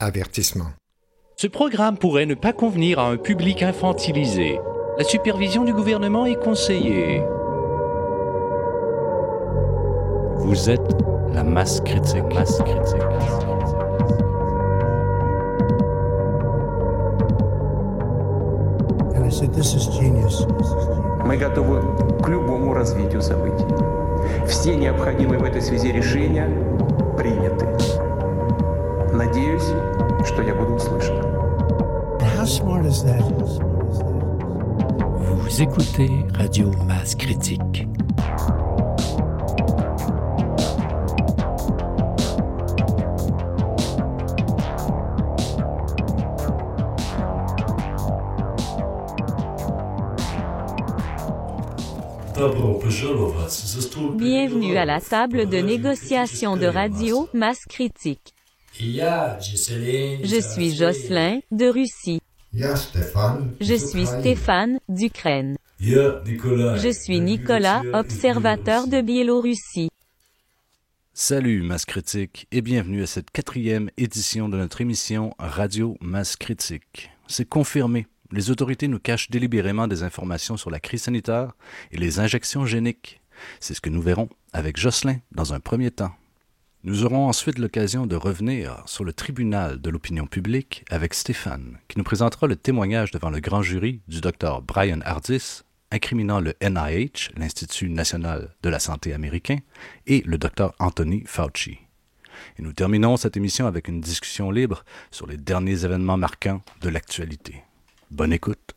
Avertissement. Ce programme pourrait ne pas convenir à un public infantilisé. La supervision du gouvernement est conseillée. Vous êtes la masse critique. Masse critique. And I said, This is genius. Мы готовы к любому развитию событий. Все необходимые в этой связи решения приняты. Надеюсь, что я буду услышан. How smart is that? Vous écoutez Radio Masse Critique. Bienvenue à la table de négociation de radio Masse Critique. Je suis Jocelyn, de Russie. Je suis Stéphane, d'Ukraine. Je suis Nicolas, observateur de Biélorussie. Salut Masse Critique et bienvenue à cette quatrième édition de notre émission Radio Masse Critique. C'est confirmé, les autorités nous cachent délibérément des informations sur la crise sanitaire et les injections géniques. C'est ce que nous verrons avec Jocelyn dans un premier temps. Nous aurons ensuite l'occasion de revenir sur le tribunal de l'opinion publique avec Stéphane, qui nous présentera le témoignage devant le grand jury du docteur Brian Hardis, incriminant le NIH, l'Institut national de la santé américain, et le docteur Anthony Fauci. Et nous terminons cette émission avec une discussion libre sur les derniers événements marquants de l'actualité. Bonne écoute.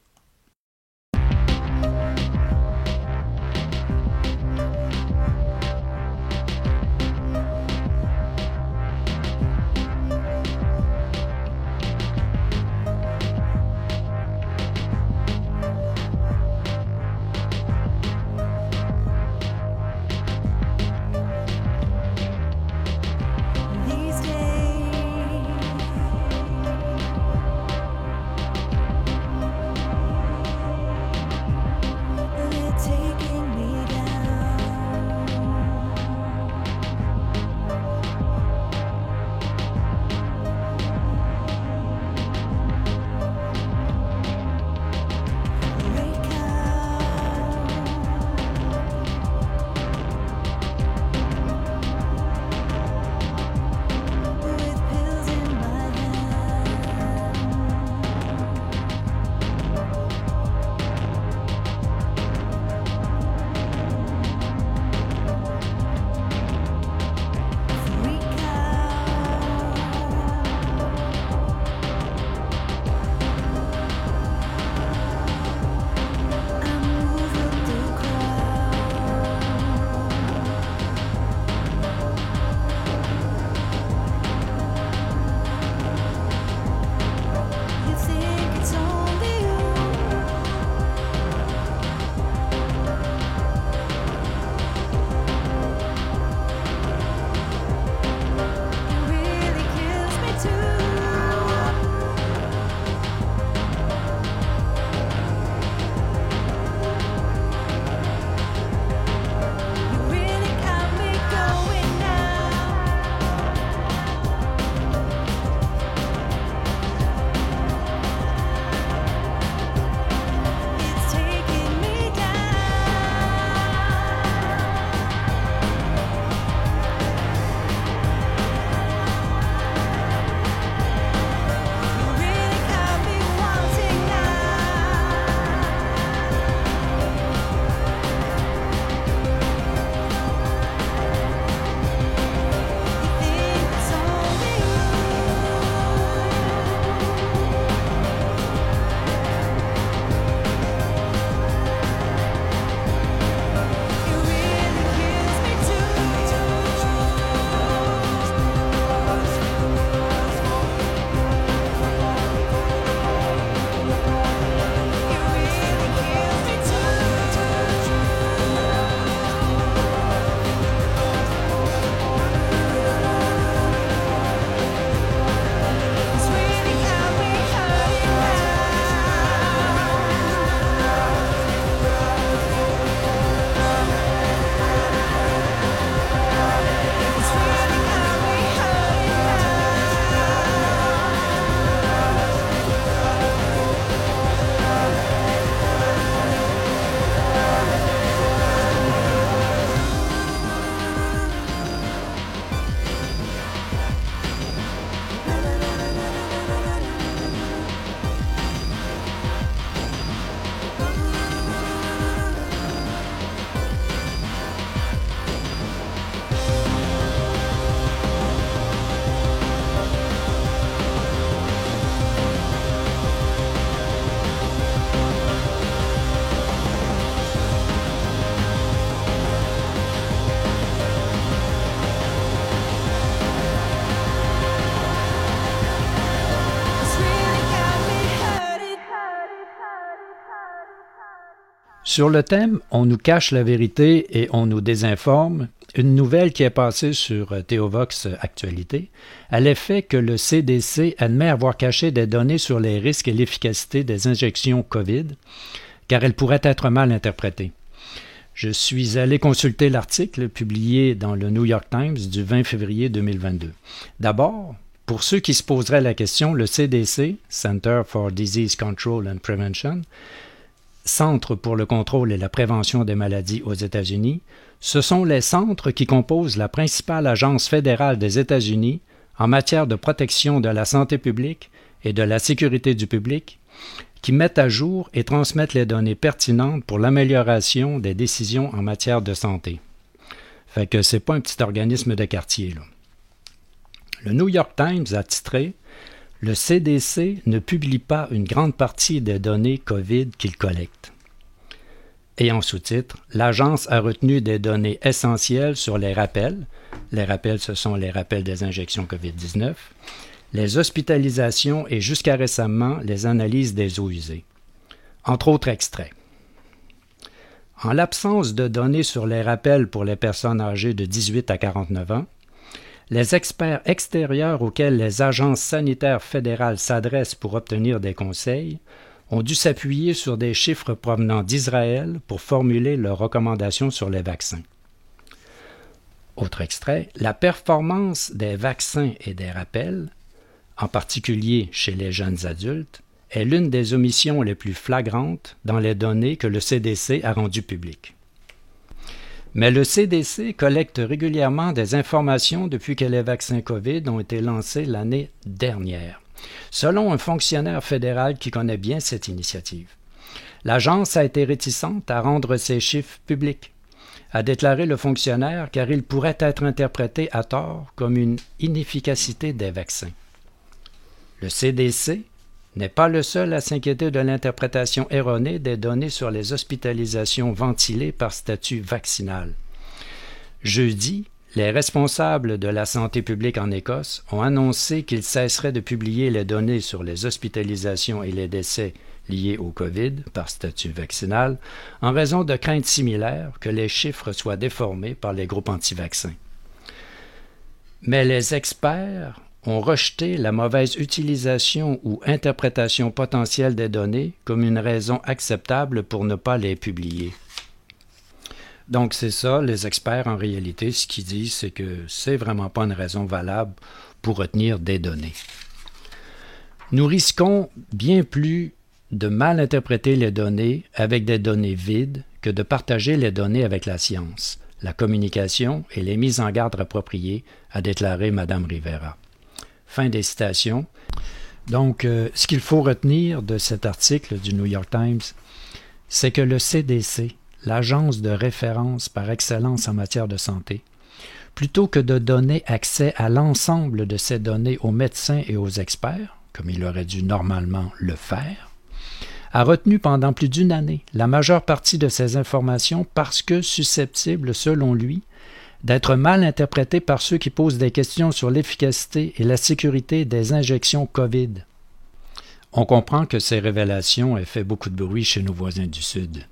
Sur le thème On nous cache la vérité et on nous désinforme, une nouvelle qui est passée sur euh, Théovox Actualité à l'effet que le CDC admet avoir caché des données sur les risques et l'efficacité des injections COVID, car elles pourraient être mal interprétées. Je suis allé consulter l'article publié dans le New York Times du 20 février 2022. D'abord, pour ceux qui se poseraient la question, le CDC, Center for Disease Control and Prevention, Centre pour le contrôle et la prévention des maladies aux États-Unis, ce sont les centres qui composent la principale agence fédérale des États-Unis en matière de protection de la santé publique et de la sécurité du public, qui mettent à jour et transmettent les données pertinentes pour l'amélioration des décisions en matière de santé. Fait que c'est pas un petit organisme de quartier. Le New York Times a titré Le CDC ne publie pas une grande partie des données COVID qu'il collecte. Et en sous-titre, l'agence a retenu des données essentielles sur les rappels. Les rappels, ce sont les rappels des injections COVID-19, les hospitalisations et jusqu'à récemment les analyses des eaux usées. Entre autres extraits. En l'absence de données sur les rappels pour les personnes âgées de 18 à 49 ans, les experts extérieurs auxquels les agences sanitaires fédérales s'adressent pour obtenir des conseils ont dû s'appuyer sur des chiffres provenant d'Israël pour formuler leurs recommandations sur les vaccins. Autre extrait, la performance des vaccins et des rappels, en particulier chez les jeunes adultes, est l'une des omissions les plus flagrantes dans les données que le CDC a rendues publiques. Mais le CDC collecte régulièrement des informations depuis que les vaccins COVID ont été lancés l'année dernière selon un fonctionnaire fédéral qui connaît bien cette initiative. L'agence a été réticente à rendre ses chiffres publics, a déclaré le fonctionnaire car il pourrait être interprété à tort comme une inefficacité des vaccins. Le CDC n'est pas le seul à s'inquiéter de l'interprétation erronée des données sur les hospitalisations ventilées par statut vaccinal. Jeudi, les responsables de la santé publique en Écosse ont annoncé qu'ils cesseraient de publier les données sur les hospitalisations et les décès liés au COVID par statut vaccinal en raison de craintes similaires que les chiffres soient déformés par les groupes anti-vaccins. Mais les experts ont rejeté la mauvaise utilisation ou interprétation potentielle des données comme une raison acceptable pour ne pas les publier. Donc, c'est ça, les experts, en réalité, ce qu'ils disent, c'est que c'est vraiment pas une raison valable pour retenir des données. Nous risquons bien plus de mal interpréter les données avec des données vides que de partager les données avec la science, la communication et les mises en garde appropriées, a déclaré Mme Rivera. Fin des citations. Donc, euh, ce qu'il faut retenir de cet article du New York Times, c'est que le CDC, l'agence de référence par excellence en matière de santé, plutôt que de donner accès à l'ensemble de ces données aux médecins et aux experts, comme il aurait dû normalement le faire, a retenu pendant plus d'une année la majeure partie de ces informations parce que susceptibles, selon lui, d'être mal interprétées par ceux qui posent des questions sur l'efficacité et la sécurité des injections COVID. On comprend que ces révélations aient fait beaucoup de bruit chez nos voisins du Sud.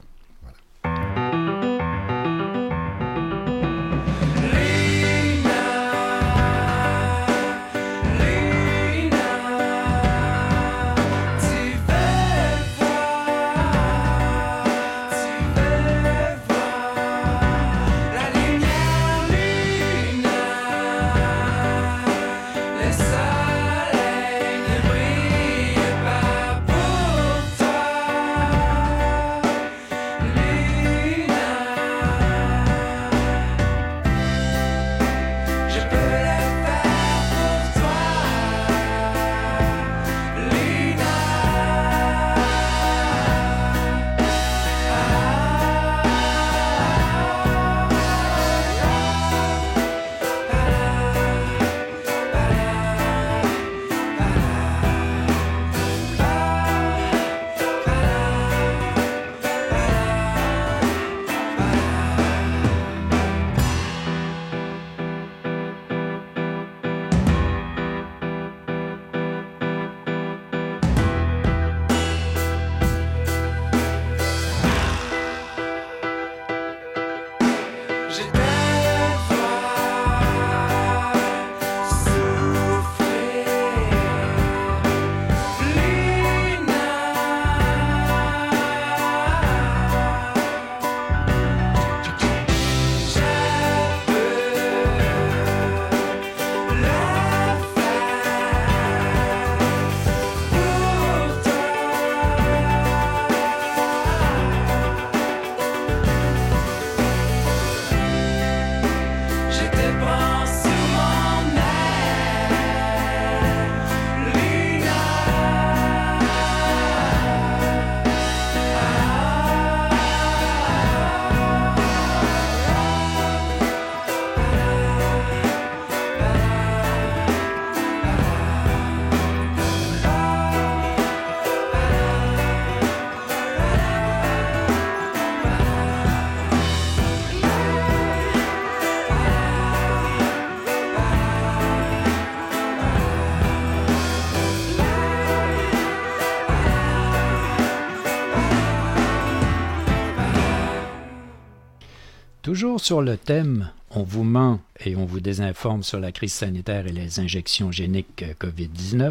Toujours sur le thème On vous ment et on vous désinforme sur la crise sanitaire et les injections géniques COVID-19,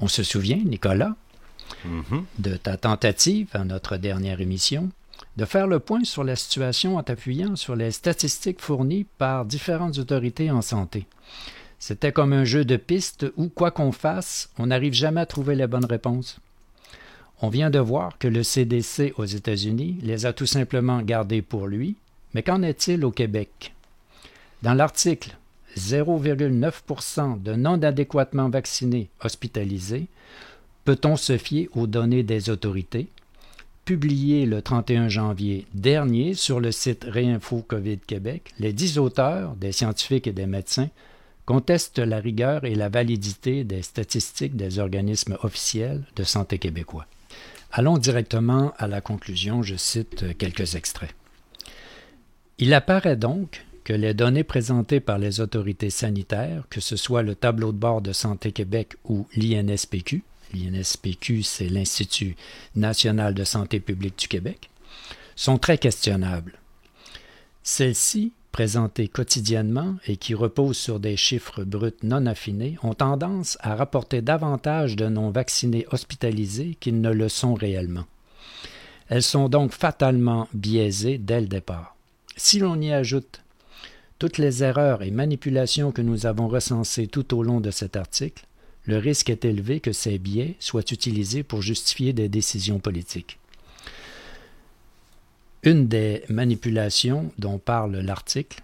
on se souvient, Nicolas, mm-hmm. de ta tentative à notre dernière émission de faire le point sur la situation en t'appuyant sur les statistiques fournies par différentes autorités en santé. C'était comme un jeu de pistes où, quoi qu'on fasse, on n'arrive jamais à trouver les bonnes réponses. On vient de voir que le CDC aux États-Unis les a tout simplement gardés pour lui, mais qu'en est-il au Québec? Dans l'article 0,9% de non adéquatement vaccinés hospitalisés, peut-on se fier aux données des autorités? Publié le 31 janvier dernier sur le site Réinfo COVID Québec, les dix auteurs, des scientifiques et des médecins, contestent la rigueur et la validité des statistiques des organismes officiels de santé québécois. Allons directement à la conclusion, je cite quelques extraits. Il apparaît donc que les données présentées par les autorités sanitaires, que ce soit le tableau de bord de Santé Québec ou l'INSPQ, l'INSPQ c'est l'Institut national de santé publique du Québec, sont très questionnables. Celles-ci présentées quotidiennement et qui reposent sur des chiffres bruts non affinés, ont tendance à rapporter davantage de non-vaccinés hospitalisés qu'ils ne le sont réellement. Elles sont donc fatalement biaisées dès le départ. Si l'on y ajoute toutes les erreurs et manipulations que nous avons recensées tout au long de cet article, le risque est élevé que ces biais soient utilisés pour justifier des décisions politiques. Une des manipulations dont parle l'article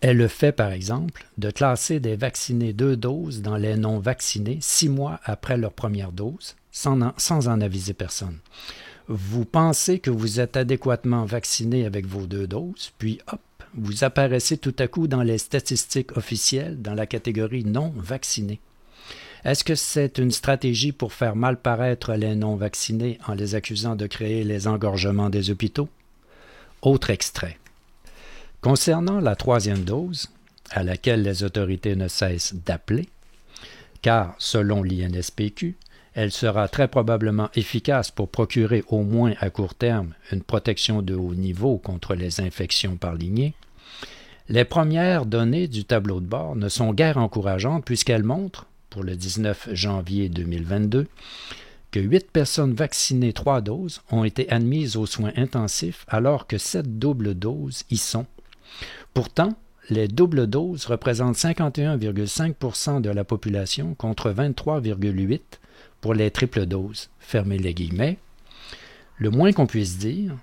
est le fait, par exemple, de classer des vaccinés deux doses dans les non vaccinés six mois après leur première dose, sans en, sans en aviser personne. Vous pensez que vous êtes adéquatement vacciné avec vos deux doses, puis hop, vous apparaissez tout à coup dans les statistiques officielles dans la catégorie non vaccinés. Est-ce que c'est une stratégie pour faire mal paraître les non-vaccinés en les accusant de créer les engorgements des hôpitaux? Autre extrait. Concernant la troisième dose, à laquelle les autorités ne cessent d'appeler, car, selon l'INSPQ, elle sera très probablement efficace pour procurer au moins à court terme une protection de haut niveau contre les infections par lignée, les premières données du tableau de bord ne sont guère encourageantes puisqu'elles montrent, pour le 19 janvier 2022 que huit personnes vaccinées trois doses ont été admises aux soins intensifs alors que sept doubles doses y sont. Pourtant, les doubles doses représentent 51,5% de la population contre 23,8 pour les triples doses. Fermez les guillemets. Le moins qu'on puisse dire,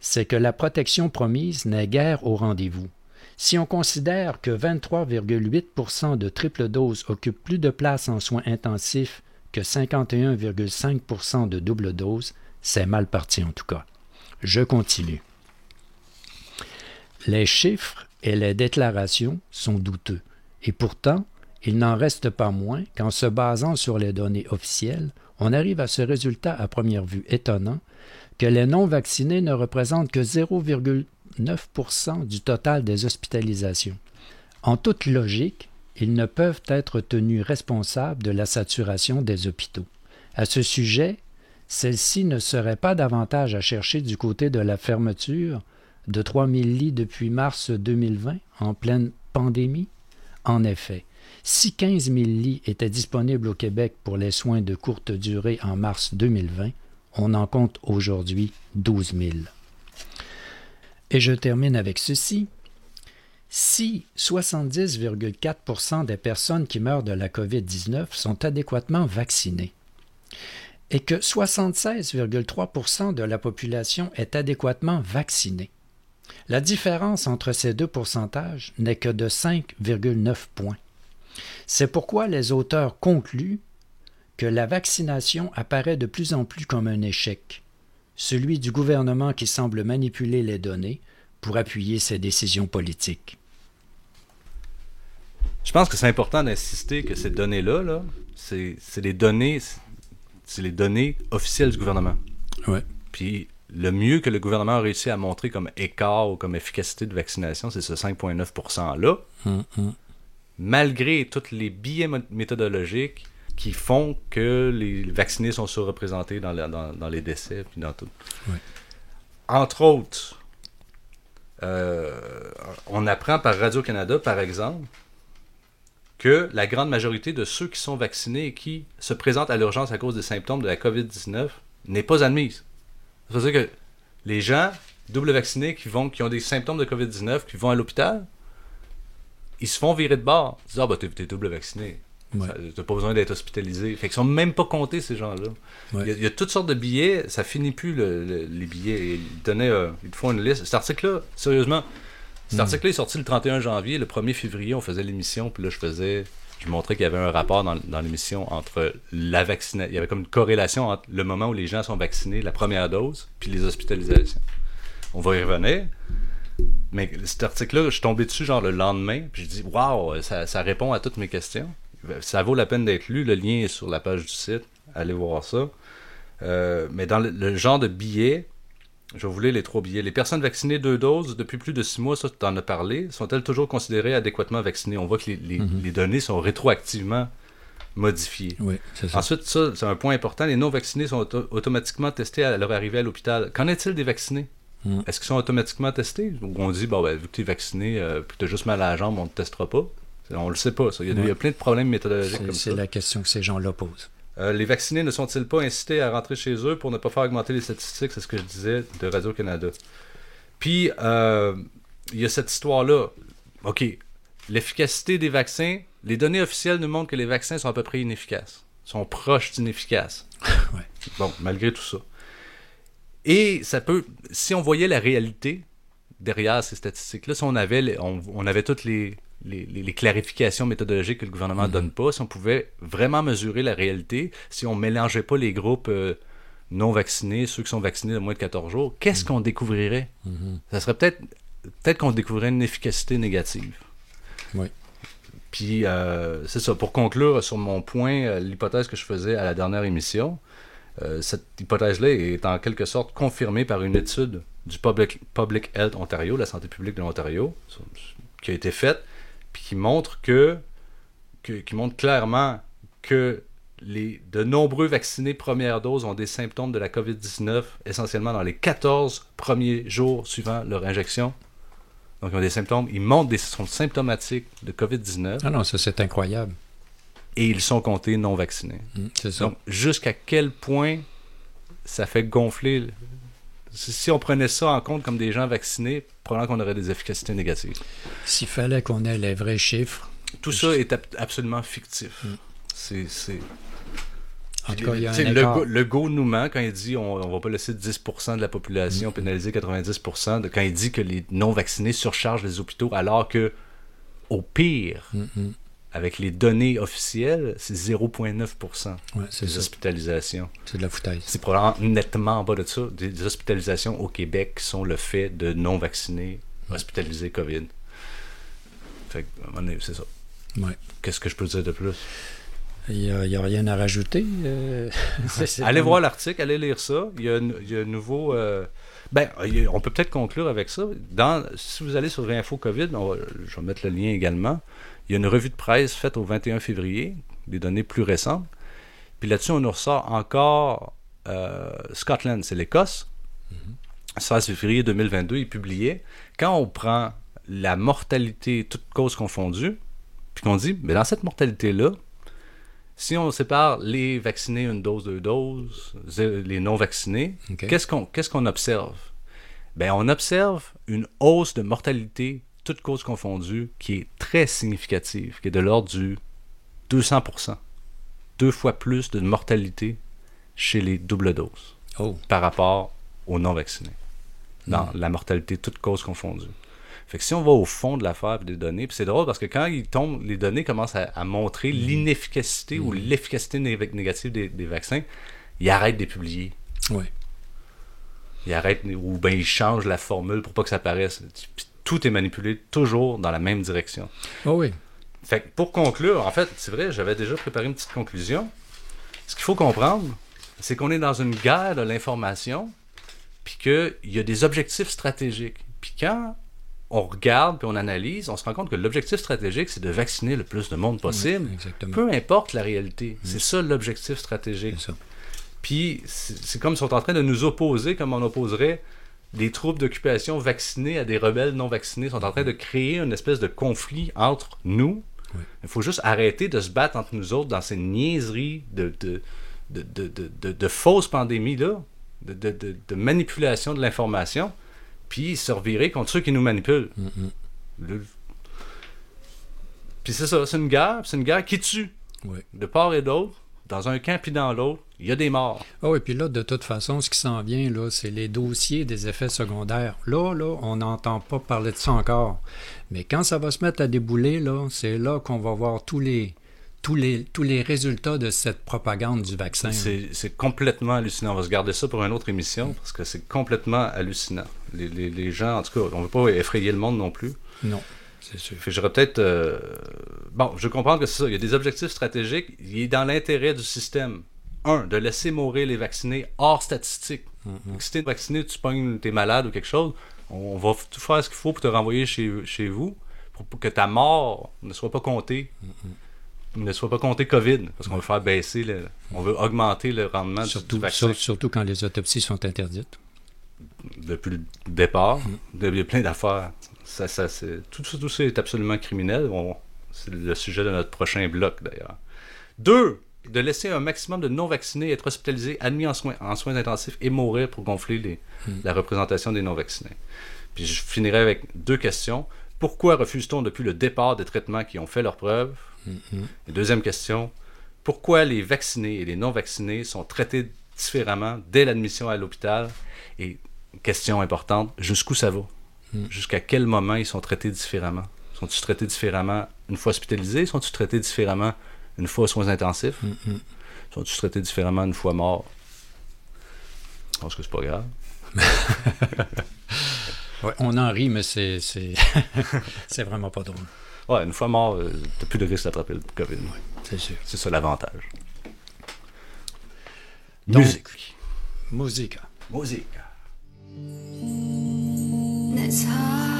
c'est que la protection promise n'est guère au rendez-vous. Si on considère que 23,8% de triple dose occupent plus de place en soins intensifs que 51,5% de double dose, c'est mal parti en tout cas. Je continue. Les chiffres et les déclarations sont douteux, et pourtant, il n'en reste pas moins qu'en se basant sur les données officielles, on arrive à ce résultat à première vue étonnant que les non-vaccinés ne représentent que 0,8 9 du total des hospitalisations. En toute logique, ils ne peuvent être tenus responsables de la saturation des hôpitaux. À ce sujet, celle-ci ne serait pas davantage à chercher du côté de la fermeture de 3000 lits depuis mars 2020 en pleine pandémie? En effet, si 15 000 lits étaient disponibles au Québec pour les soins de courte durée en mars 2020, on en compte aujourd'hui 12 000. Et je termine avec ceci. Si 70,4% des personnes qui meurent de la COVID-19 sont adéquatement vaccinées et que 76,3% de la population est adéquatement vaccinée, la différence entre ces deux pourcentages n'est que de 5,9 points. C'est pourquoi les auteurs concluent que la vaccination apparaît de plus en plus comme un échec, celui du gouvernement qui semble manipuler les données pour appuyer ses décisions politiques. Je pense que c'est important d'insister que ces données-là, -là, c'est les données, c'est les données officielles du gouvernement. Ouais. Puis le mieux que le gouvernement a réussi à montrer comme écart ou comme efficacité de vaccination, c'est ce 5,9%-là. Hum, hum. Malgré tous les biais méthodologiques qui font que les vaccinés sont surreprésentés dans, dans, dans les décès, puis dans tout. Entre autres, euh, on apprend par Radio-Canada, par exemple, que la grande majorité de ceux qui sont vaccinés et qui se présentent à l'urgence à cause des symptômes de la COVID-19 n'est pas admise. Ça veut dire que les gens double vaccinés qui, vont, qui ont des symptômes de COVID-19, qui vont à l'hôpital, ils se font virer de bord. Ils disent Ah, bah, t'es, double vacciné. T'as pas besoin d'être hospitalisé. Fait qu'ils sont même pas comptés, ces gens-là. Il, y a, toutes sortes de billets, ça finit plus les billets. Ils, donnaient, euh, ils font une liste. Cet article-là, sérieusement, cet hmm. article-là est sorti le 31 janvier. Le 1er février, on faisait l'émission, puis là, je faisais. Je montrais qu'il y avait un rapport dans, dans l'émission entre la vaccination. Il y avait comme une corrélation entre le moment où les gens sont vaccinés, la première dose, puis les hospitalisations. On va y revenir. Mais cet article-là, je suis tombé dessus genre le lendemain, puis je dis waouh, ça, ça, répond à toutes mes questions. Ça vaut la peine d'être lu. Le lien est sur la page du site. Allez voir ça. Euh, mais dans le, genre de billets, je voulais les trois billets. Les personnes vaccinées deux doses depuis plus de six mois, ça tu en as parlé, sont-elles toujours considérées adéquatement vaccinées? On voit que les, mhm. données sont rétroactivement modifiées. Oui, ça. Ensuite, ça, c'est un point important. Les non vaccinés sont automatiquement testés à leur arrivée à l'hôpital. Qu'en est-il des vaccinés? Hmm. Est-ce qu'ils sont automatiquement testés? Ou on dit, bon, ben, vu que tu es vacciné, euh, puis tu as juste mal à la jambe, on ne te testera pas On le sait pas, ça. Il y a, plein de problèmes méthodologiques comme ça. C'est la question que ces gens-là posent. Euh, les vaccinés ne sont-ils pas incités à rentrer chez eux pour ne pas faire augmenter les statistiques? C'est ce que je disais de Radio-Canada. Puis, euh, il y a cette histoire-là. OK, l'efficacité des vaccins, les données officielles nous montrent que les vaccins sont à peu près inefficaces, sont proches d'inefficaces. Bon, malgré tout ça. Et ça peut, si on voyait la réalité derrière ces statistiques-là, si on avait, on, avait toutes les, les, clarifications méthodologiques que le gouvernement ne mhm. donne pas, si on pouvait vraiment mesurer la réalité, si on mélangeait pas les groupes euh, non vaccinés, ceux qui sont vaccinés de moins de 14 jours, qu'est-ce mhm. qu'on découvrirait? Mhm. Ça serait peut-être peut-être qu'on découvrirait une efficacité négative. Oui. Puis, euh, c'est ça. Pour conclure sur mon point, euh, l'hypothèse que je faisais à la dernière émission, cette hypothèse-là est en quelque sorte confirmée par une étude du Public, Health Ontario, la santé publique de l'Ontario, qui a été faite, puis qui montre que, qui montre clairement que les, de nombreux vaccinés première dose ont des symptômes de la COVID-19, essentiellement dans les 14 premiers jours suivant leur injection. Donc, ils ont des symptômes, ils montrent des sont symptomatiques de COVID-19. Ah non, ça c'est incroyable et ils sont comptés non vaccinés. Mmh, c'est ça. Donc, jusqu'à quel point ça fait gonfler. Si on prenait ça en compte comme des gens vaccinés, probablement qu'on aurait des efficacités négatives. S'il fallait qu'on ait les vrais chiffres. Tout ça est absolument fictif. Mmh. C'est. En tout cas, il y a un le, go, nous ment quand il dit on, ne va pas laisser 10% de la population mmh. pénaliser 90%, de, quand il dit que les non-vaccinés surchargent les hôpitaux, alors que, au pire, avec les données officielles, c'est 0,9% des hospitalisations. C'est de la foutaise. C'est probablement nettement en bas de ça. Des, hospitalisations au Québec sont le fait de non-vaccinés hospitalisés COVID. Fait c'est ça. Qu'est-ce que je peux dire de plus? Il n'y a, rien à rajouter. Euh, allez voir l'article, allez lire ça. Il y a, un nouveau. Euh, ben, on peut peut-être conclure avec ça. Dans, si vous allez sur Réinfo COVID, je vais mettre le lien également. Il y a une revue de presse faite au 21 février, des données plus récentes. Puis là-dessus, on nous ressort encore euh, Scotland, c'est l'Écosse. 16 mhm. février 2022, il publiait quand on prend la mortalité, toutes causes confondues, puis qu'on dit, mais dans cette mortalité-là, si on sépare les vaccinés une dose, deux doses, les non vaccinés, qu'est-ce qu'on qu'est-ce qu'on observe? Ben on observe une hausse de mortalité toutes causes confondues, qui est très significative, qui est de l'ordre du 200%. Deux fois plus de mortalité chez les doubles doses oh. par rapport aux non-vaccinés. Dans hmm. la mortalité, toutes causes confondues. Fait que si on va au fond de l'affaire des données, puis c'est drôle parce que quand ils tombent, les données commencent à, montrer hmm. l'inefficacité ou hmm. l'efficacité négative des, vaccins, ils arrêtent de les publier. Oui. Ils arrêtent, ou bien ils changent la formule pour pas que ça apparaisse tout est manipulé toujours dans la même direction. Oh oui. Fait pour conclure, en fait, c'est vrai, j'avais déjà préparé une petite conclusion. Ce qu'il faut comprendre, c'est qu'on est dans une guerre de l'information, puis qu'il y a des objectifs stratégiques. Puis quand on regarde puis on analyse, on se rend compte que l'objectif stratégique, c'est de vacciner le plus de monde possible. peu importe la réalité. C'est ça l'objectif stratégique. Puis c'est comme ils sont en train de nous opposer comme on opposerait des troupes d'occupation vaccinées à des rebelles non vaccinés sont en train de créer une espèce de conflit entre nous. Il faut juste arrêter de se battre entre nous autres dans ces niaiseries de, de, de, de fausses pandémies-là, de, manipulation de l'information, puis se revirer contre ceux qui nous manipulent. Puis c'est ça, c'est une guerre, c'est une guerre qui tue. De part et d'autre, dans un camp puis dans l'autre, il y a des morts. Ah oui, puis là, de toute façon, ce qui s'en vient, là, c'est les dossiers des effets secondaires. Là, là, on n'entend pas parler de ça encore. Mais quand ça va se mettre à débouler, là, c'est là qu'on va voir tous les, tous les, tous les résultats de cette propagande du vaccin. C'est complètement hallucinant. On va se garder ça pour une autre émission parce que c'est complètement hallucinant. Les, les, les, gens, en tout cas, on ne veut pas effrayer le monde non plus. Non. C'est sûr. J'aurais peut-être. Euh, bon, je comprends que c'est ça. Il y a des objectifs stratégiques. Il est dans l'intérêt du système un, de laisser mourir les vaccinés hors statistique. Mm-hmm. Si t'es vacciné, tu pognes, t'es malade ou quelque chose, on va tout faire ce qu'il faut pour te renvoyer chez, chez vous, pour, que ta mort ne soit pas comptée. Mm-hmm. Ne soit pas comptée COVID, parce qu'on veut faire baisser, le, on veut augmenter le rendement surtout, du vaccin. surtout quand les autopsies sont interdites. Depuis le départ, il y a plein d'affaires. Ça, ça, tout, tout, ça est absolument criminel. c'est le sujet de notre prochain bloc, d'ailleurs. Deux, de laisser un maximum de non-vaccinés être hospitalisés, admis en soins, en soins intensifs et mourir pour gonfler les, hmm. la représentation des non-vaccinés. Puis je finirai avec deux questions. Pourquoi refuse-t-on depuis le départ des traitements qui ont fait leurs preuves hmm. Et deuxième question, pourquoi les vaccinés et les non-vaccinés sont traités différemment dès l'admission à l'hôpital? Et question importante, jusqu'où ça va? Hmm. Jusqu'à quel moment ils sont traités différemment? Sont-ils traités différemment une fois hospitalisés? Sont-ils traités différemment une fois aux soins intensifs? Mm, mm. Sont-ils traités différemment une fois mort? Je pense que c'est pas grave. on en rit, mais c'est, c'est, vraiment pas drôle. Ouais, une fois mort, euh, t'as plus de risque d'attraper le COVID. c'est sûr. C'est ça l'avantage. musique. Musique. Musique. That's hard.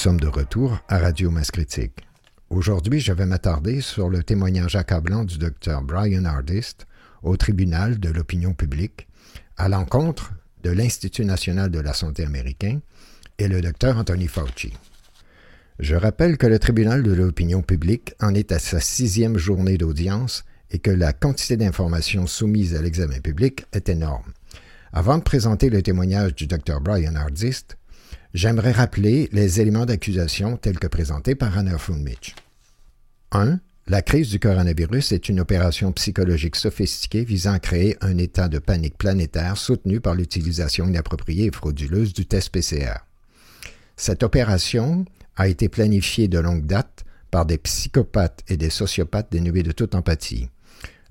Sommes de retour à Radio Masse Critique. Aujourd'hui, je vais m'attarder sur le témoignage accablant du docteur Brian Hardist au tribunal de l'opinion publique à l'encontre de l'Institut national de la santé américain et le docteur Anthony Fauci. Je rappelle que le tribunal de l'opinion publique en est à sa sixième journée d'audience et que la quantité d'informations soumises à l'examen public est énorme. Avant de présenter le témoignage du docteur Brian Hardist, J'aimerais rappeler les éléments d'accusation tels que présentés par Anna Mitch. 1. La crise du coronavirus est une opération psychologique sophistiquée visant à créer un état de panique planétaire soutenu par l'utilisation inappropriée et frauduleuse du test PCR. Cette opération a été planifiée de longue date par des psychopathes et des sociopathes dénués de toute empathie.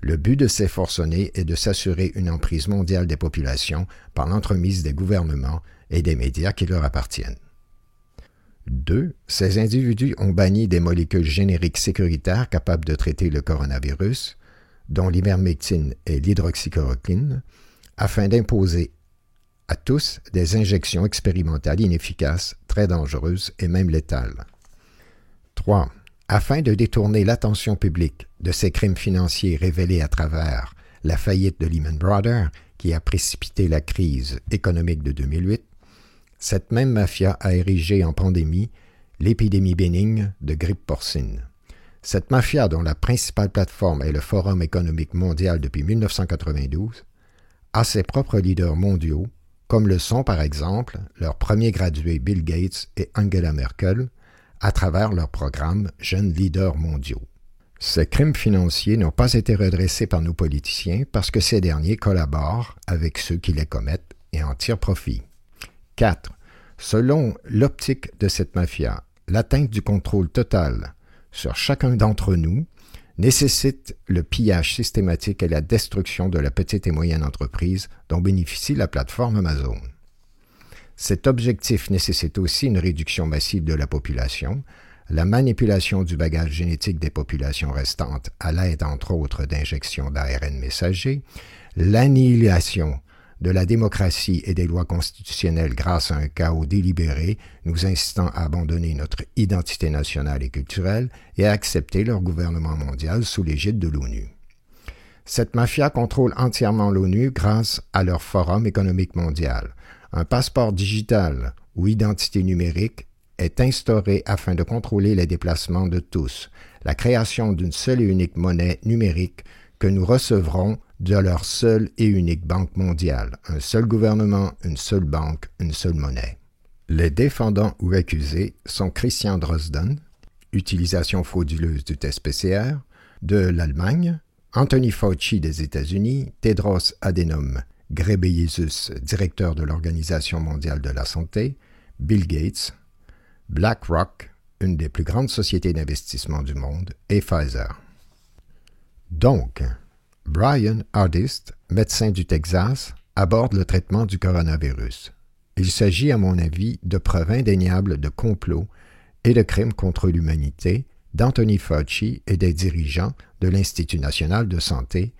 Le but de ces forcenés est de s'assurer une emprise mondiale des populations par l'entremise des gouvernements et des médias qui leur appartiennent. 2. Ces individus ont banni des molécules génériques sécuritaires capables de traiter le coronavirus, dont l'ivermectine et l'hydroxychloroquine, afin d'imposer à tous des injections expérimentales inefficaces, très dangereuses et même létales. 3. Afin de détourner l'attention publique de ces crimes financiers révélés à travers la faillite de Lehman Brothers, qui a précipité la crise économique de 2008, cette même mafia a érigé en pandémie l'épidémie bénigne de grippe porcine. Cette mafia, dont la principale plateforme est le Forum économique mondial depuis 1992, a ses propres leaders mondiaux, comme le sont par exemple leurs premiers gradués Bill Gates et Angela Merkel, à travers leur programme Jeunes leaders mondiaux. Ces crimes financiers n'ont pas été redressés par nos politiciens parce que ces derniers collaborent avec ceux qui les commettent et en tirent profit. 4. Selon l'optique de cette mafia, l'atteinte du contrôle total sur chacun d'entre nous nécessite le pillage systématique et la destruction de la petite et moyenne entreprise dont bénéficie la plateforme Amazon. Cet objectif nécessite aussi une réduction massive de la population, la manipulation du bagage génétique des populations restantes à l'aide entre autres d'injections d'ARN messager, l'annihilation de la démocratie et des lois constitutionnelles grâce à un chaos délibéré, nous incitant à abandonner notre identité nationale et culturelle et à accepter leur gouvernement mondial sous l'égide de l'ONU. Cette mafia contrôle entièrement l'ONU grâce à leur Forum économique mondial. Un passeport digital ou identité numérique est instauré afin de contrôler les déplacements de tous, la création d'une seule et unique monnaie numérique que nous recevrons de leur seule et unique banque mondiale, un seul gouvernement, une seule banque, une seule monnaie. Les défendants ou accusés sont Christian Drosden, utilisation frauduleuse du test PCR, de l'Allemagne, Anthony Fauci des États-Unis, Tedros Adhanom Ghebreyesus, directeur de l'Organisation mondiale de la santé, Bill Gates, BlackRock, une des plus grandes sociétés d'investissement du monde, et Pfizer. Donc, Brian Hardist, médecin du Texas, aborde le traitement du coronavirus. Il s'agit, à mon avis, de preuves indéniables de complot et de crimes contre l'humanité d'Anthony Fauci et des dirigeants de l'Institut national de santé,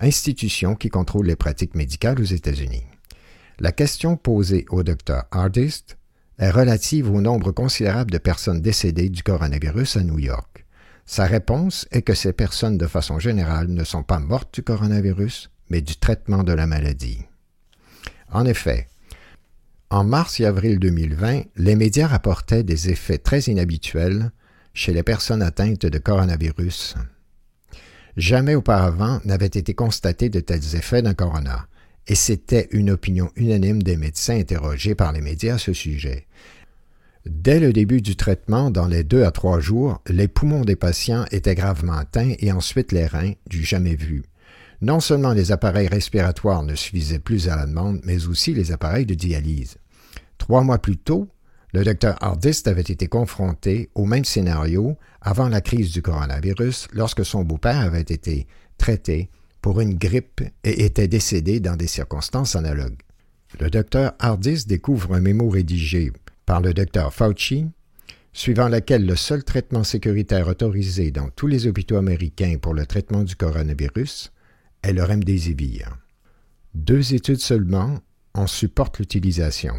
institution qui contrôle les pratiques médicales aux États-Unis. La question posée au Dr Hardist est relative au nombre considérable de personnes décédées du coronavirus à New York. Sa réponse est que ces personnes, de façon générale, ne sont pas mortes du coronavirus, mais du traitement de la maladie. En effet, en mars et avril 2020, les médias rapportaient des effets très inhabituels chez les personnes atteintes de coronavirus. Jamais auparavant n'avaient été constatés de tels effets d'un corona, et c'était une opinion unanime des médecins interrogés par les médias à ce sujet. Dès le début du traitement, dans les deux à trois jours, les poumons des patients étaient gravement atteints et ensuite les reins, du jamais vu. Non seulement les appareils respiratoires ne suffisaient plus à la demande, mais aussi les appareils de dialyse. Trois mois plus tôt, le docteur Hardist avait été confronté au même scénario avant la crise du coronavirus lorsque son beau-père avait été traité pour une grippe et était décédé dans des circonstances analogues. Le docteur Hardist découvre un mémo rédigé par le docteur Fauci, suivant laquelle le seul traitement sécuritaire autorisé dans tous les hôpitaux américains pour le traitement du coronavirus est le remdesivir. Deux études seulement en supportent l'utilisation.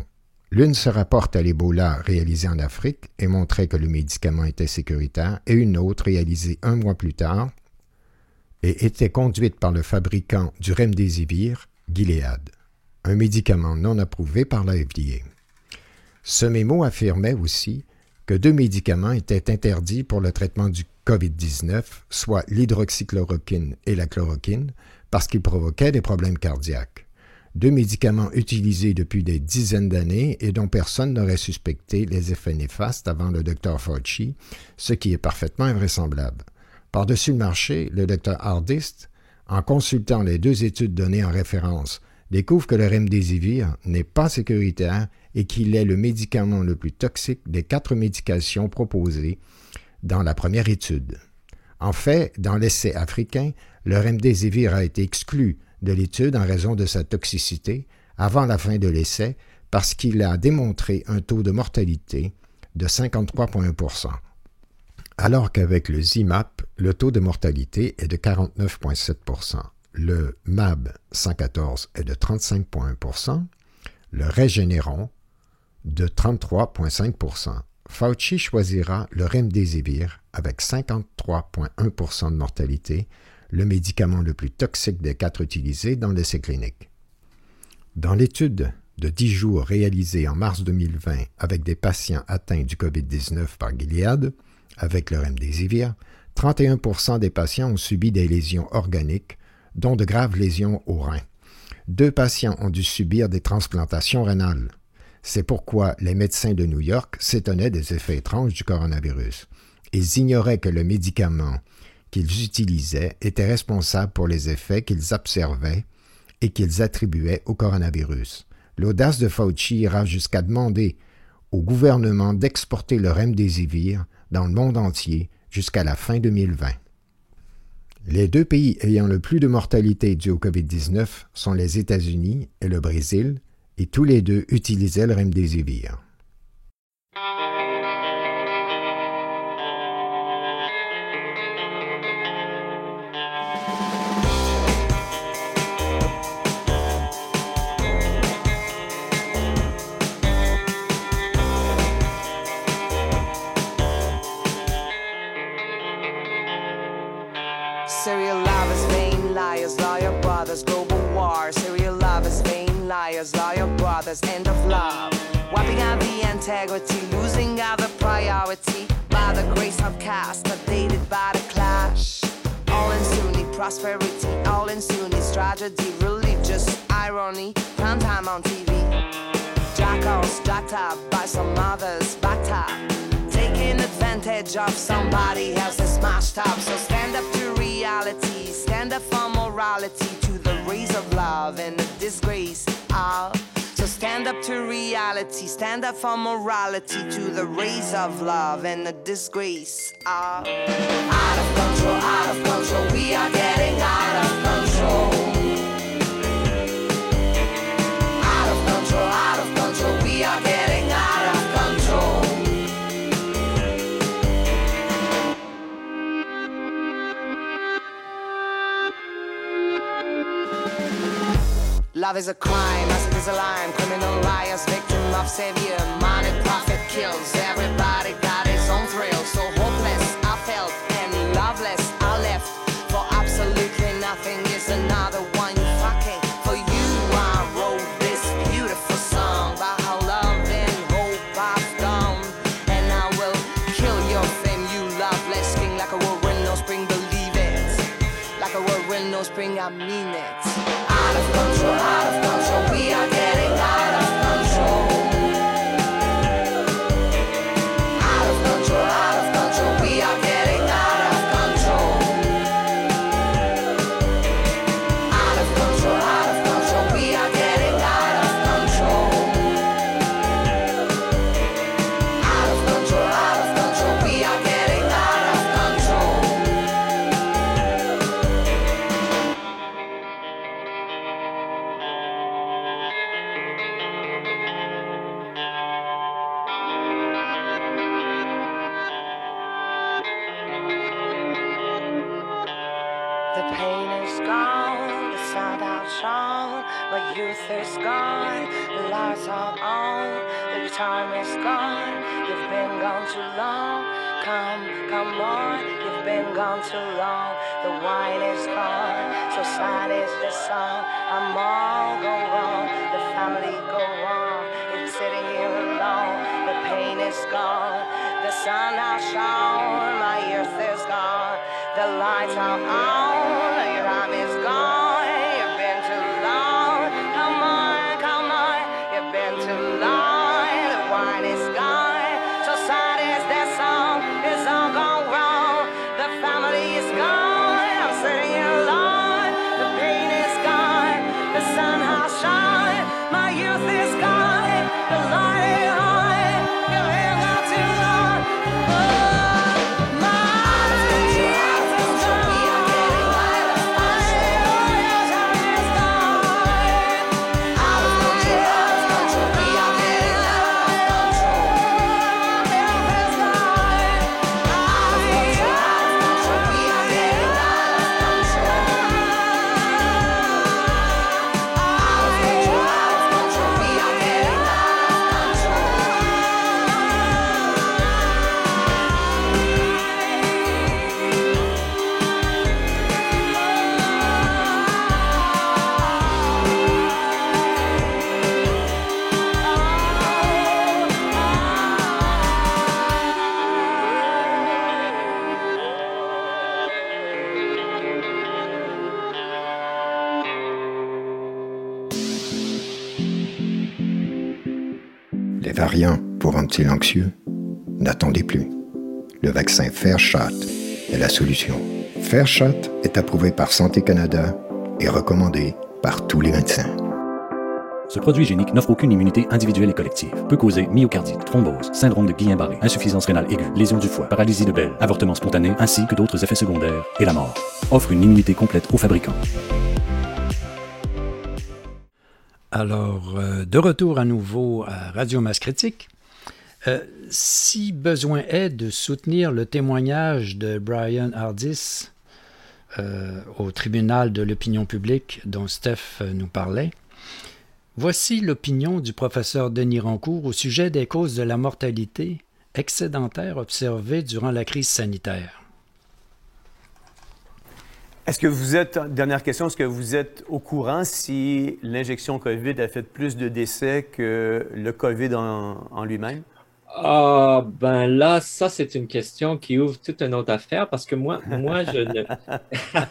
L'une se rapporte à l'Ebola réalisé en Afrique et montrait que le médicament était sécuritaire, et une autre réalisée un mois plus tard et était conduite par le fabricant du remdesivir, Gilead, un médicament non approuvé par la FDA. Ce mémo affirmait aussi que deux médicaments étaient interdits pour le traitement du COVID-19, soit l'hydroxychloroquine et la chloroquine, parce qu'ils provoquaient des problèmes cardiaques deux médicaments utilisés depuis des dizaines d'années et dont personne n'aurait suspecté les effets néfastes avant le docteur Fauci, ce qui est parfaitement invraisemblable. Par-dessus le marché, le docteur Hardist, en consultant les deux études données en référence, découvre que le remdesivir n'est pas sécuritaire et qu'il est le médicament le plus toxique des quatre médications proposées dans la première étude. En fait, dans l'essai africain, le remdesivir a été exclu de l'étude en raison de sa toxicité avant la fin de l'essai parce qu'il a démontré un taux de mortalité de 53,1% alors qu'avec le ZIMAP, le taux de mortalité est de 49,7% le MAB 114 est de 35,1% le Régénéron de 33,5% Fauci choisira le Remdesivir avec 53,1% de mortalité le médicament le plus toxique des quatre utilisés dans l'essai clinique. Dans l'étude de 10 jours réalisée en mars 2020 avec des patients atteints du COVID-19 par Gilead, avec le remdesivir, 31% des patients ont subi des lésions organiques, dont de graves lésions aux reins. Deux patients ont dû subir des transplantations rénales. C'est pourquoi les médecins de New York s'étonnaient des effets étranges du coronavirus. Ils ignoraient que le médicament qu'ils utilisaient étaient responsables pour les effets qu'ils observaient et qu'ils attribuaient au coronavirus. L'audace de Fauci ira jusqu'à demander au gouvernement d'exporter le remdesivir dans le monde entier jusqu'à la fin 2020. Les deux pays ayant le plus de mortalité due au COVID-19 sont les États-Unis et le Brésil, et tous les deux utilisaient le remdesivir. Father's end of love. Wiping out the integrity, losing out the priority. By the grace of caste, dated by the clash. All in Sunni prosperity, all in Sunni tragedy, religious irony. Prime time on TV. Jackals up by some others, backed. Taking advantage of somebody else's smashed up. So stand up to reality, stand up for morality to the rays of love and the disgrace of Stand up to reality, stand up for morality, to the rays of love and the disgrace of out of control, out of control. We are getting out of control. Love is a crime, as it is a line. Criminal liars, victim of savior. Money, profit kills. Everybody got his own thrill. So hopeless, I felt, and loveless, I left. For absolutely nothing is another one fucking. For you, I wrote this beautiful song about how love and hope I've. And I will kill your fame, you loveless king. Like a whirlwind, no spring, believe it. Like a whirlwind, no spring, I mean it rendre-t-il anxieux? N'attendez plus. Le vaccin Fairshot est la solution. Fairshot est approuvé par Santé Canada et recommandé par tous les médecins. Ce produit génique n'offre aucune immunité individuelle et collective. Peut causer myocardite, thrombose, syndrome de Guillain-Barré, insuffisance rénale aiguë, lésion du foie, paralysie de Bell, avortement spontané, ainsi que d'autres effets secondaires et la mort. Offre une immunité complète aux fabricants. Alors, euh, de retour à nouveau à Radio Masse Critique. Euh, si besoin est de soutenir le témoignage de Brian Hardis euh, au tribunal de l'opinion publique dont Steph nous parlait, voici l'opinion du professeur Denis Rancourt au sujet des causes de la mortalité excédentaire observée durant la crise sanitaire. Est-ce que vous êtes, dernière question, est-ce que vous êtes au courant si l'injection COVID a fait plus de décès que le COVID en, lui-même? Ah, ben là, ça, c'est une question qui ouvre toute une autre affaire parce que moi, moi, je ne.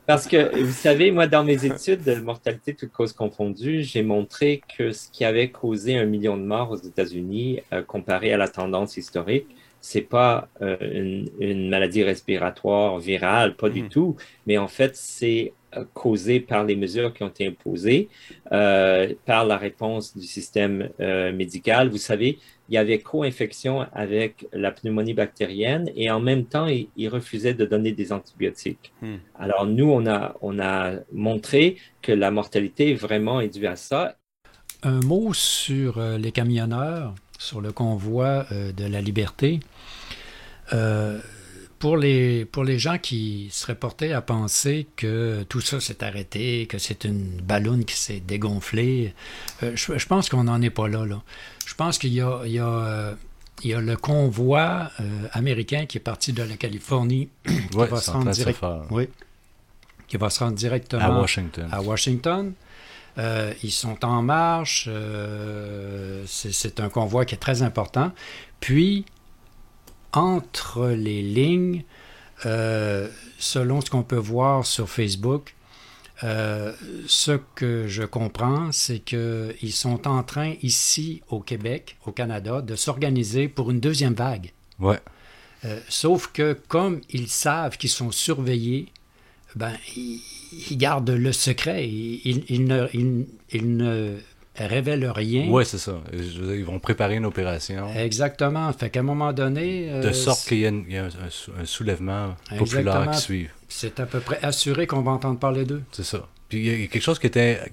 parce que, vous savez, moi, dans mes études de mortalité toutes causes confondues, j'ai montré que ce qui avait causé un million de morts aux États-Unis, euh, comparé à la tendance historique, c'est pas euh, une, maladie respiratoire virale, pas du mhm. tout, mais en fait, c'est euh, causé par les mesures qui ont été imposées, euh, par la réponse du système médical. Vous savez, il y avait co-infection avec la pneumonie bactérienne et en même temps, ils refusaient de donner des antibiotiques. Hmm. Alors, nous, on a, on a montré que la mortalité vraiment est due à ça. Un mot sur les camionneurs sur le convoi euh, de la liberté. Euh, pour les, pour les gens qui seraient portés à penser que tout ça s'est arrêté, que c'est une ballonne qui s'est dégonflée, euh, je, pense qu'on n'en est pas là. là. Je pense qu'il y a, il y, a, il y a le convoi américain qui est parti de la Californie, qui, va se rendre direct, oui, qui va se rendre directement à Washington. À Washington. Euh, ils sont en marche. Euh, c'est un convoi qui est très important. Puis, entre les lignes, euh, selon ce qu'on peut voir sur Facebook, ce que je comprends, c'est qu'ils sont en train, ici au Québec, au Canada, de s'organiser pour une deuxième vague. Ouais. sauf que comme ils savent qu'ils sont surveillés, ben, ils, gardent le secret. Ils, ne, ne révèlent rien. Oui, c'est ça. Ils vont préparer une opération. Exactement. Fait qu'à un moment donné. de euh, sorte qu'il y a, un, soulèvement populaire qui suit. C'est à peu près assuré qu'on va entendre parler d'eux. C'est ça. Puis il y a quelque chose qui était.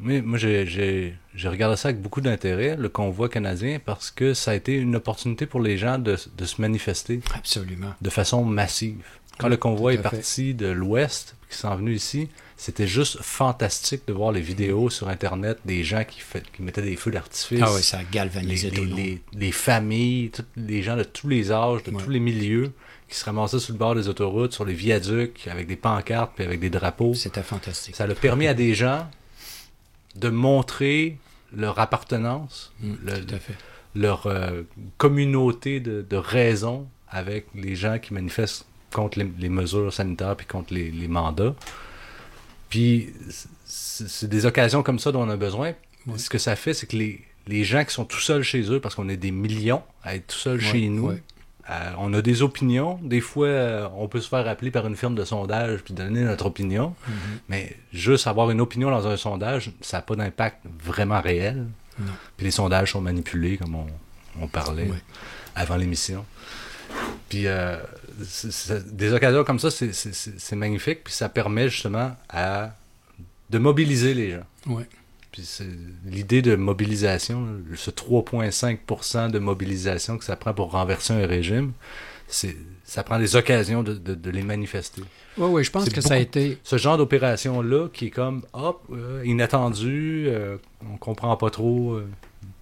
moi, j'ai regardé ça avec beaucoup d'intérêt, le convoi canadien, parce que ça a été une opportunité pour les gens de, de se manifester. Absolument. De façon massive. Quand le convoi est parti de l'ouest, qui sont venus ici, c'était juste fantastique de voir les vidéos sur Internet des gens qui, qui mettaient des feux d'artifice. Ah oui, ça galvanisait les, les, les, familles, les gens de tous les âges, de tous les milieux qui se ramassaient sur le bord des autoroutes, sur les viaducs, avec des pancartes puis avec des drapeaux. C'était fantastique. Ça a permis à des gens de montrer leur appartenance, mm, leur euh, communauté de, de raison avec les gens qui manifestent contre les, mesures sanitaires puis contre les, mandats. Puis c'est des occasions comme ça dont on a besoin. Ce que ça fait, c'est que les, les, gens qui sont tout seuls chez eux, parce qu'on est des millions à être tout seuls chez nous, euh, on a des opinions. Des fois, euh, on peut se faire appeler par une firme de sondage puis donner notre opinion. Mm-hmm. Mais juste avoir une opinion dans un sondage, ça n'a pas d'impact vraiment réel. Puis les sondages sont manipulés, comme on, on parlait avant l'émission. Puis euh, des occasions comme ça, c'est magnifique, puis ça permet justement à, de mobiliser les gens. Oui. Puis l'idée de mobilisation, ce 3,5% de mobilisation que ça prend pour renverser un régime, ça prend des occasions de, de, les manifester. Oui, oui, je pense que ça a été... Ce genre d'opération-là qui est comme, hop, euh, inattendu, euh, on comprend pas trop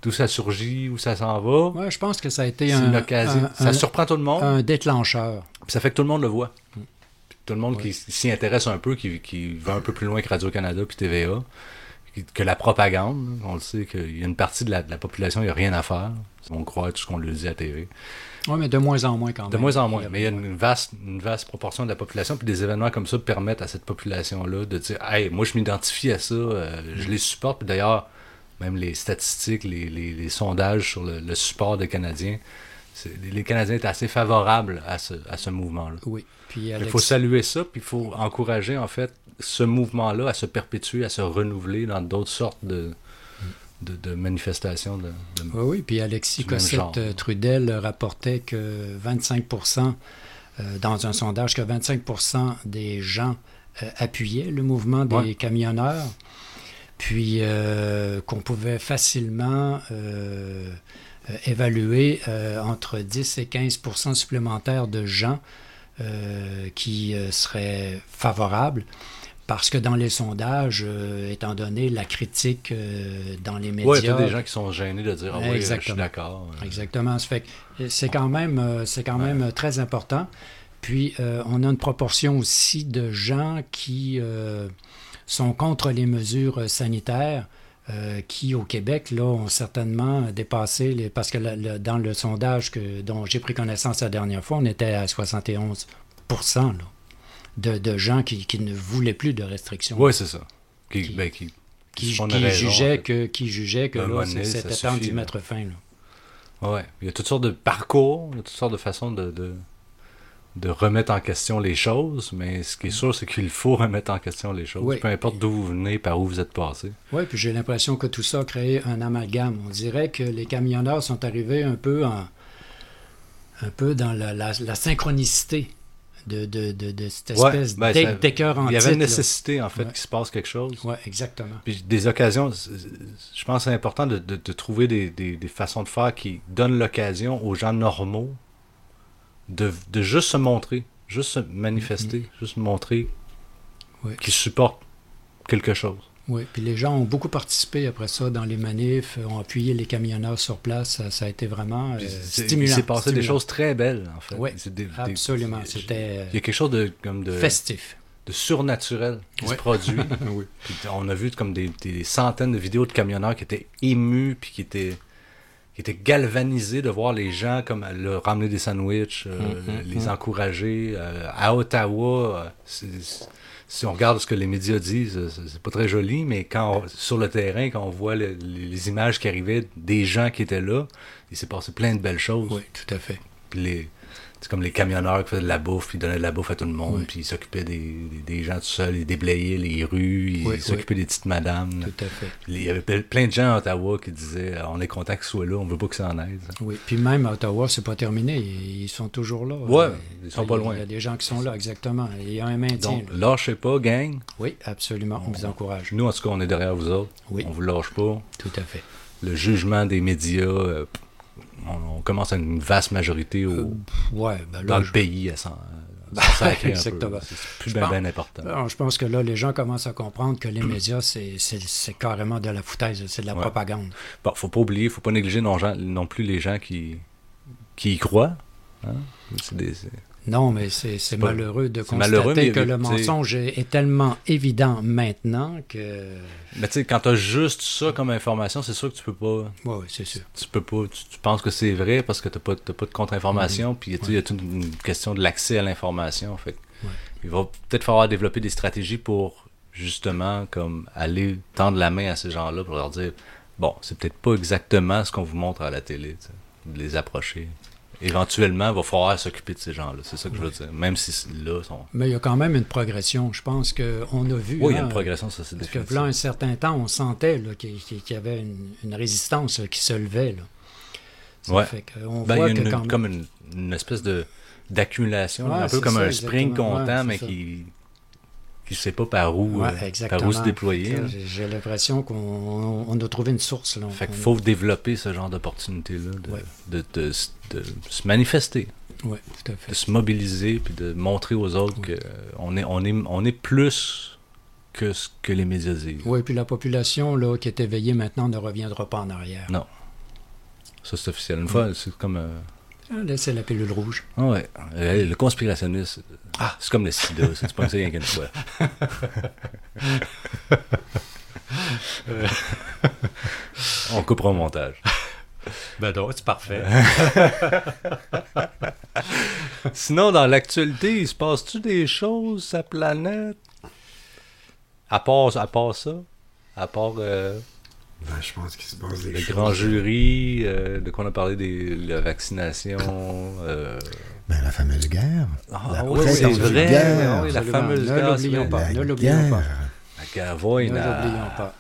d'où ça surgit, où ça s'en va. Ouais, je pense que ça a été un, une occasion. ça surprend tout le monde. Un déclencheur. Puis ça fait que tout le monde le voit. Mm. tout le monde qui s'y intéresse un peu, qui, qui, va un peu plus loin que Radio-Canada puis TVA, que la propagande. On le sait qu'il y a une partie de la, population, il n'y a rien à faire. On croit tout ce qu'on lui dit à TV. Oui, mais de moins en moins quand même. De moins en moins. Mais il y a une vaste, une vaste proportion de la population. Puis des événements comme ça permettent à cette population-là de dire Hey, moi, je m'identifie à ça, euh, je les supporte. Puis d'ailleurs, même les statistiques, les, les, sondages sur le, support des Canadiens, les Canadiens étaient assez favorables à ce, à ce mouvement-là. Oui. Puis Il faut saluer ça, puis il faut encourager, en fait, ce mouvement-là à se perpétuer, à se renouveler dans d'autres sortes de, de, manifestations. De, oui, oui, puis Alexis Cossette-Trudel rapportait que 25% euh, dans un sondage, que 25% des gens euh, appuyaient le mouvement des camionneurs puis euh, qu'on pouvait facilement euh, euh, évaluer entre 10 et 15% supplémentaires de gens qui seraient favorables. Parce que dans les sondages, étant donné la critique dans les médias... Oui, il y a des gens qui sont gênés de dire « Ah oui, je suis d'accord. » Exactement. c'est quand même, c'est quand même très important. Puis, on a une proportion aussi de gens qui sont contre les mesures sanitaires. Euh, qui, au Québec, là, ont certainement dépassé les. Parce que dans le sondage que, dont j'ai pris connaissance la dernière fois, on était à 71 de, de, gens qui, qui, ne voulaient plus de restrictions. Oui, c'est ça. Qui, qui, ben, jugeaient que, qui jugeaient que c'était temps d'y mettre fin. Oui, il y a toutes sortes de parcours, il y a toutes sortes de façons de, de de remettre en question les choses, mais ce qui est sûr, c'est qu'il faut remettre en question les choses, peu importe d'où vous venez, par où vous êtes passé. Oui, puis j'ai l'impression que tout ça a créé un amalgame. On dirait que les camionneurs sont arrivés un peu en un peu dans la, synchronicité de, de, de, cette espèce ben, d'écœur en Il y avait une nécessité, en fait, qu'il se passe quelque chose. Oui, exactement. Puis des occasions, je pense que c'est important de, trouver des, des, des, façons de faire qui donnent l'occasion aux gens normaux de, de, juste se montrer, juste se manifester, mm-hmm. juste montrer qu'ils supportent quelque chose. Oui, puis les gens ont beaucoup participé après ça dans les manifs, ont appuyé les camionneurs sur place. Ça, a été vraiment euh, stimulant. Il s'est passé des choses très belles, en fait. Oui, absolument. C'était il y a quelque chose de comme de festif, de surnaturel qui se produit. oui. on a vu comme des, des, centaines de vidéos de camionneurs qui étaient émus puis qui étaient qui était galvanisé de voir les gens comme leur ramener des sandwichs, euh, mm, mm, les mm. encourager. Euh, à Ottawa, euh, si on regarde ce que les médias disent, c'est pas très joli, mais quand sur le terrain, quand on voit les images qui arrivaient des gens qui étaient là, il s'est passé plein de belles choses. Oui, tout à fait. Puis les, c'est comme les camionneurs qui faisaient de la bouffe, ils donnaient de la bouffe à tout le monde, puis ils s'occupaient des, des, gens tout seuls, ils déblayaient les rues, ils s'occupaient des petites madames. Tout à fait. Il y avait plein de gens à Ottawa qui disaient on est content qu'ils soient là, on veut pas que ça en aide. Oui, puis même à Ottawa, c'est pas terminé, ils sont toujours là. Oui, ils sont pas loin. Il y a des gens qui sont là, exactement. Il y a un maintien. Donc, lâchez pas, gang. Oui, absolument, on, vous encourage. Nous, en tout cas, on est derrière vous autres. Oui. On vous lâche pas. Tout à fait. Le jugement des médias. Euh, on, commence à une vaste majorité au, euh, ouais, ben dans le pays Exactement. C'est plus bien ben important. je pense que là, les gens commencent à comprendre que les médias, c'est carrément de la foutaise, c'est de la propagande. Bon, faut pas oublier, faut pas négliger non, non plus les gens qui, qui y croient. Hein? Des, non, mais c'est malheureux de constater que le mensonge est, tellement évident maintenant que. Mais tu sais, quand tu as juste ça comme information, c'est sûr que tu peux pas. Oui, c'est sûr. Tu peux pas. Tu, penses que c'est vrai parce que tu n'as pas, pas, de contre-information, mm-hmm. puis il y a toute une question de l'accès à l'information. Fait il va peut-être falloir développer des stratégies pour justement comme aller tendre la main à ces gens-là pour leur dire bon, c'est peut-être pas exactement ce qu'on vous montre à la télé, de les approcher éventuellement, il va falloir s'occuper de ces gens-là. C'est ça que je veux dire. Même si là, sont... Mais il y a quand même une progression. Je pense qu'on a vu. Oui, il y a une progression, ça c'est Parce que là, un certain temps, on sentait qu'il y avait une, résistance qui se levait. Là. Ouais. Fait on ben, voit il y a une, comme une, espèce de d'accumulation, un peu comme un spring content, mais qui qui ne sait pas par où, euh, par où se déployer. J'ai l'impression qu'on a trouvé une source. Là. Fait qu'il faut développer ce genre d'opportunité-là, de, de, se manifester. Oui, tout à fait. De se mobiliser, puis de montrer aux autres qu'on est, on est, on est plus que ce que les médias disent. Oui, puis la population là, qui est éveillée maintenant ne reviendra pas en arrière. Non. Ça, c'est officiel. Une fois, c'est comme... Euh, ah, c'est la pilule rouge. Ah ouais. Euh, le conspirationniste, ah. c'est comme le sida, c'est pas rien qu'une fois. On coupera au montage. Ben non, c'est parfait. Sinon, dans l'actualité, il se passe-tu des choses sa planète? À part, à part ça? À part... Euh, ben, je pense qu'il se passe des Le grand jury, euh, de quoi on a parlé de la vaccination. Euh... Ben, la fameuse guerre. Ah, la oui, c'est vrai. Guerre. Oui, la fameuse guerre. Ne l'oublions pas. Ne l'oublions pas. La guerre, Ne l'oublions pas.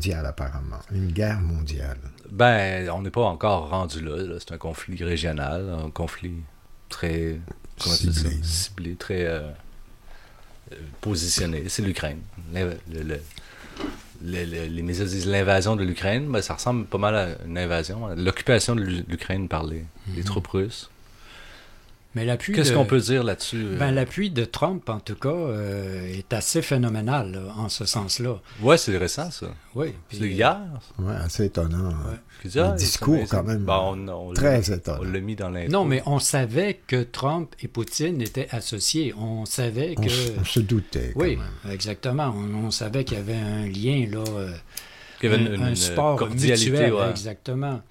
Mondiale, apparemment. Une guerre mondiale. Ben, on n'est pas encore rendu là. C'est un conflit régional, un conflit très ciblé, ciblé très euh, positionné. C'est l'Ukraine. les médias disent l'invasion de l'Ukraine, mais ben, ça ressemble pas mal à une invasion. L'occupation de l'Ukraine par les, les, mhm. troupes russes. Mais l'appui Qu'est-ce qu'on peut dire là-dessus? Euh? Ben, l'appui de Trump, en tout cas, euh, est assez phénoménal en ce sens-là. Oui, c'est récent, ça. Oui. C'est hier. Oui, assez étonnant. Un discours, quand même. très étonnant. On l'a mis dans l'intro. Non, mais on savait que Trump et Poutine étaient associés. On savait que. On, se doutait. Oui, exactement. On, savait qu'il y avait un lien, là. Euh, qu'il y avait un, sport mutuel, exactement.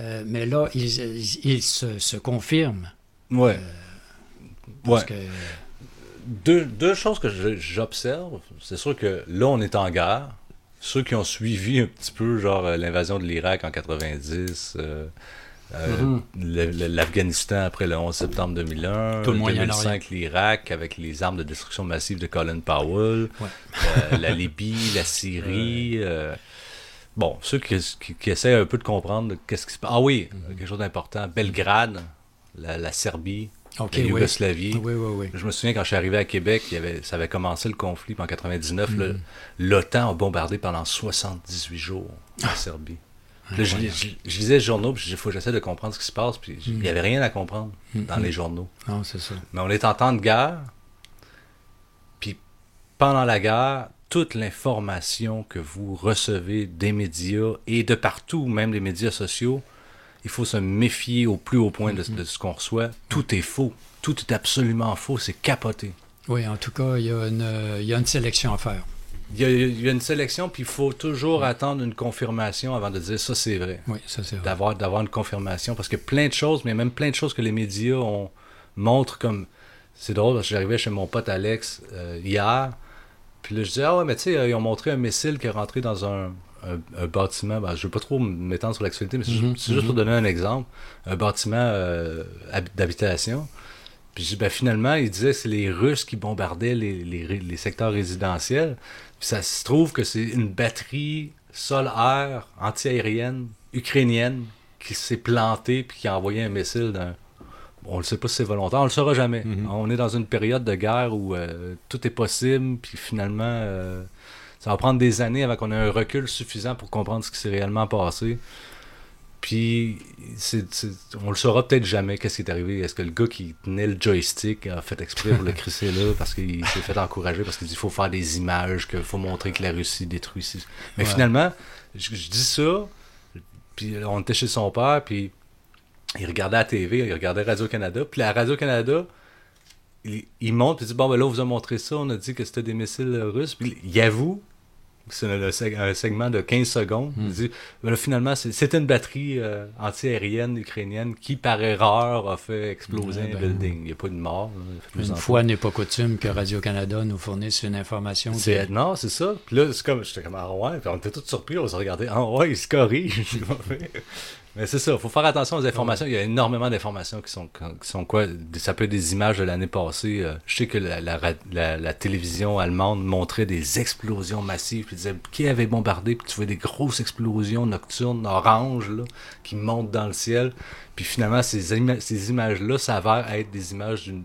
mais là, il, se, se confirme Ouais. Euh, ouais. Deux, deux, choses que j'observe. C'est sûr que là, on est en guerre. Ceux qui ont suivi un petit peu, genre, euh, l'invasion de l'Irak en 90, euh, mm-hmm. l'Afghanistan après le 11 septembre 2001, Tout le 2005 l'Irak avec les armes de destruction massive de Colin Powell, la Libye, la Syrie. bon, ceux qui, qui, essaient un peu de comprendre qu'est-ce qui se passe. Ah oui, mm-hmm. quelque chose d'important. Belgrade, la, Serbie, la Yougoslavie. je me souviens quand je suis arrivé à Québec, il y avait, ça avait commencé le conflit en 99. Mm. L'OTAN a bombardé pendant 78 jours la ah. Serbie. je, lisais les journaux, puis il faut que j'essaie de comprendre ce qui se passe, puis il n'y mm. avait rien à comprendre mm, dans les journaux. Non, c'est ça. Mais on est en temps de guerre, puis pendant la guerre, toute l'information que vous recevez des médias et de partout, même des médias sociaux, il faut se méfier au plus haut point de, ce qu'on reçoit. Tout est faux. Tout est absolument faux. C'est capoté. Oui, en tout cas, il y, a une, sélection à faire. Il y, a, une sélection, puis il faut toujours attendre une confirmation avant de dire ça, c'est vrai. Oui, ça, c'est vrai. D'avoir, d'avoir une confirmation. Parce que plein de choses, mais même plein de choses que les médias ont, montrent comme. C'est drôle, parce que j'arrivais chez mon pote Alex euh, hier, puis là, je dis Ah ouais, mais tu sais, ils ont montré un missile qui est rentré dans un, un, bâtiment, ben, je ne veux pas trop m'étendre sur l'actualité, mais c'est mhm, juste pour mhm. donner un exemple, un bâtiment euh, d'habitation. Puis ben, finalement, il disait que c'est les Russes qui bombardaient les, les, secteurs résidentiels. Puis ça se trouve que c'est une batterie sol-air antiaérienne ukrainienne qui s'est plantée puis qui a envoyé un missile d'un. On ne sait pas si c'est volontaire, on ne le saura jamais. Mhm. On est dans une période de guerre où euh, tout est possible, puis finalement, euh, ça va prendre des années avant qu'on ait un recul suffisant pour comprendre ce qui s'est réellement passé. Puis, c'est, on le saura peut-être jamais qu'est-ce qui est arrivé. Est-ce que le gars qui tenait le joystick a fait exprès pour le crisser là parce qu'il s'est fait encourager, parce qu'il dit qu'il faut faire des images, qu'il faut montrer que la Russie détruit. Mais finalement, je, dis ça, puis on était chez son père, puis il regardait la TV, il regardait Radio-Canada, puis la Radio-Canada, il, monte, puis il dit Bon, ben là, on vous a montré ça, on a dit que c'était des missiles russes. Puis il avoue c'est un, segment de 15 secondes. Il hmm. dit, ben finalement, c'était une batterie euh, anti-aérienne ukrainienne qui, par erreur, a fait exploser un ben, building. Il n'y a pas de mort. une fois n'est pas coutume que Radio-Canada nous fournisse une information. Non, c'est ça. Puis là, c'est comme, j'étais comme, ah ouais. Puis on était tous surpris, on se regardait, ah ouais, il se corrige. Mais c'est ça, il faut faire attention aux informations. Il y a énormément d'informations qui sont, qui sont quoi? Ça peut être des images de l'année passée. Euh, je sais que la, la, télévision allemande montrait des explosions massives. Puis disait qui avait bombardé. Puis tu vois des grosses explosions nocturnes oranges là, qui montent dans le ciel. Puis finalement, ces, ces images-là s'avèrent être des images d'une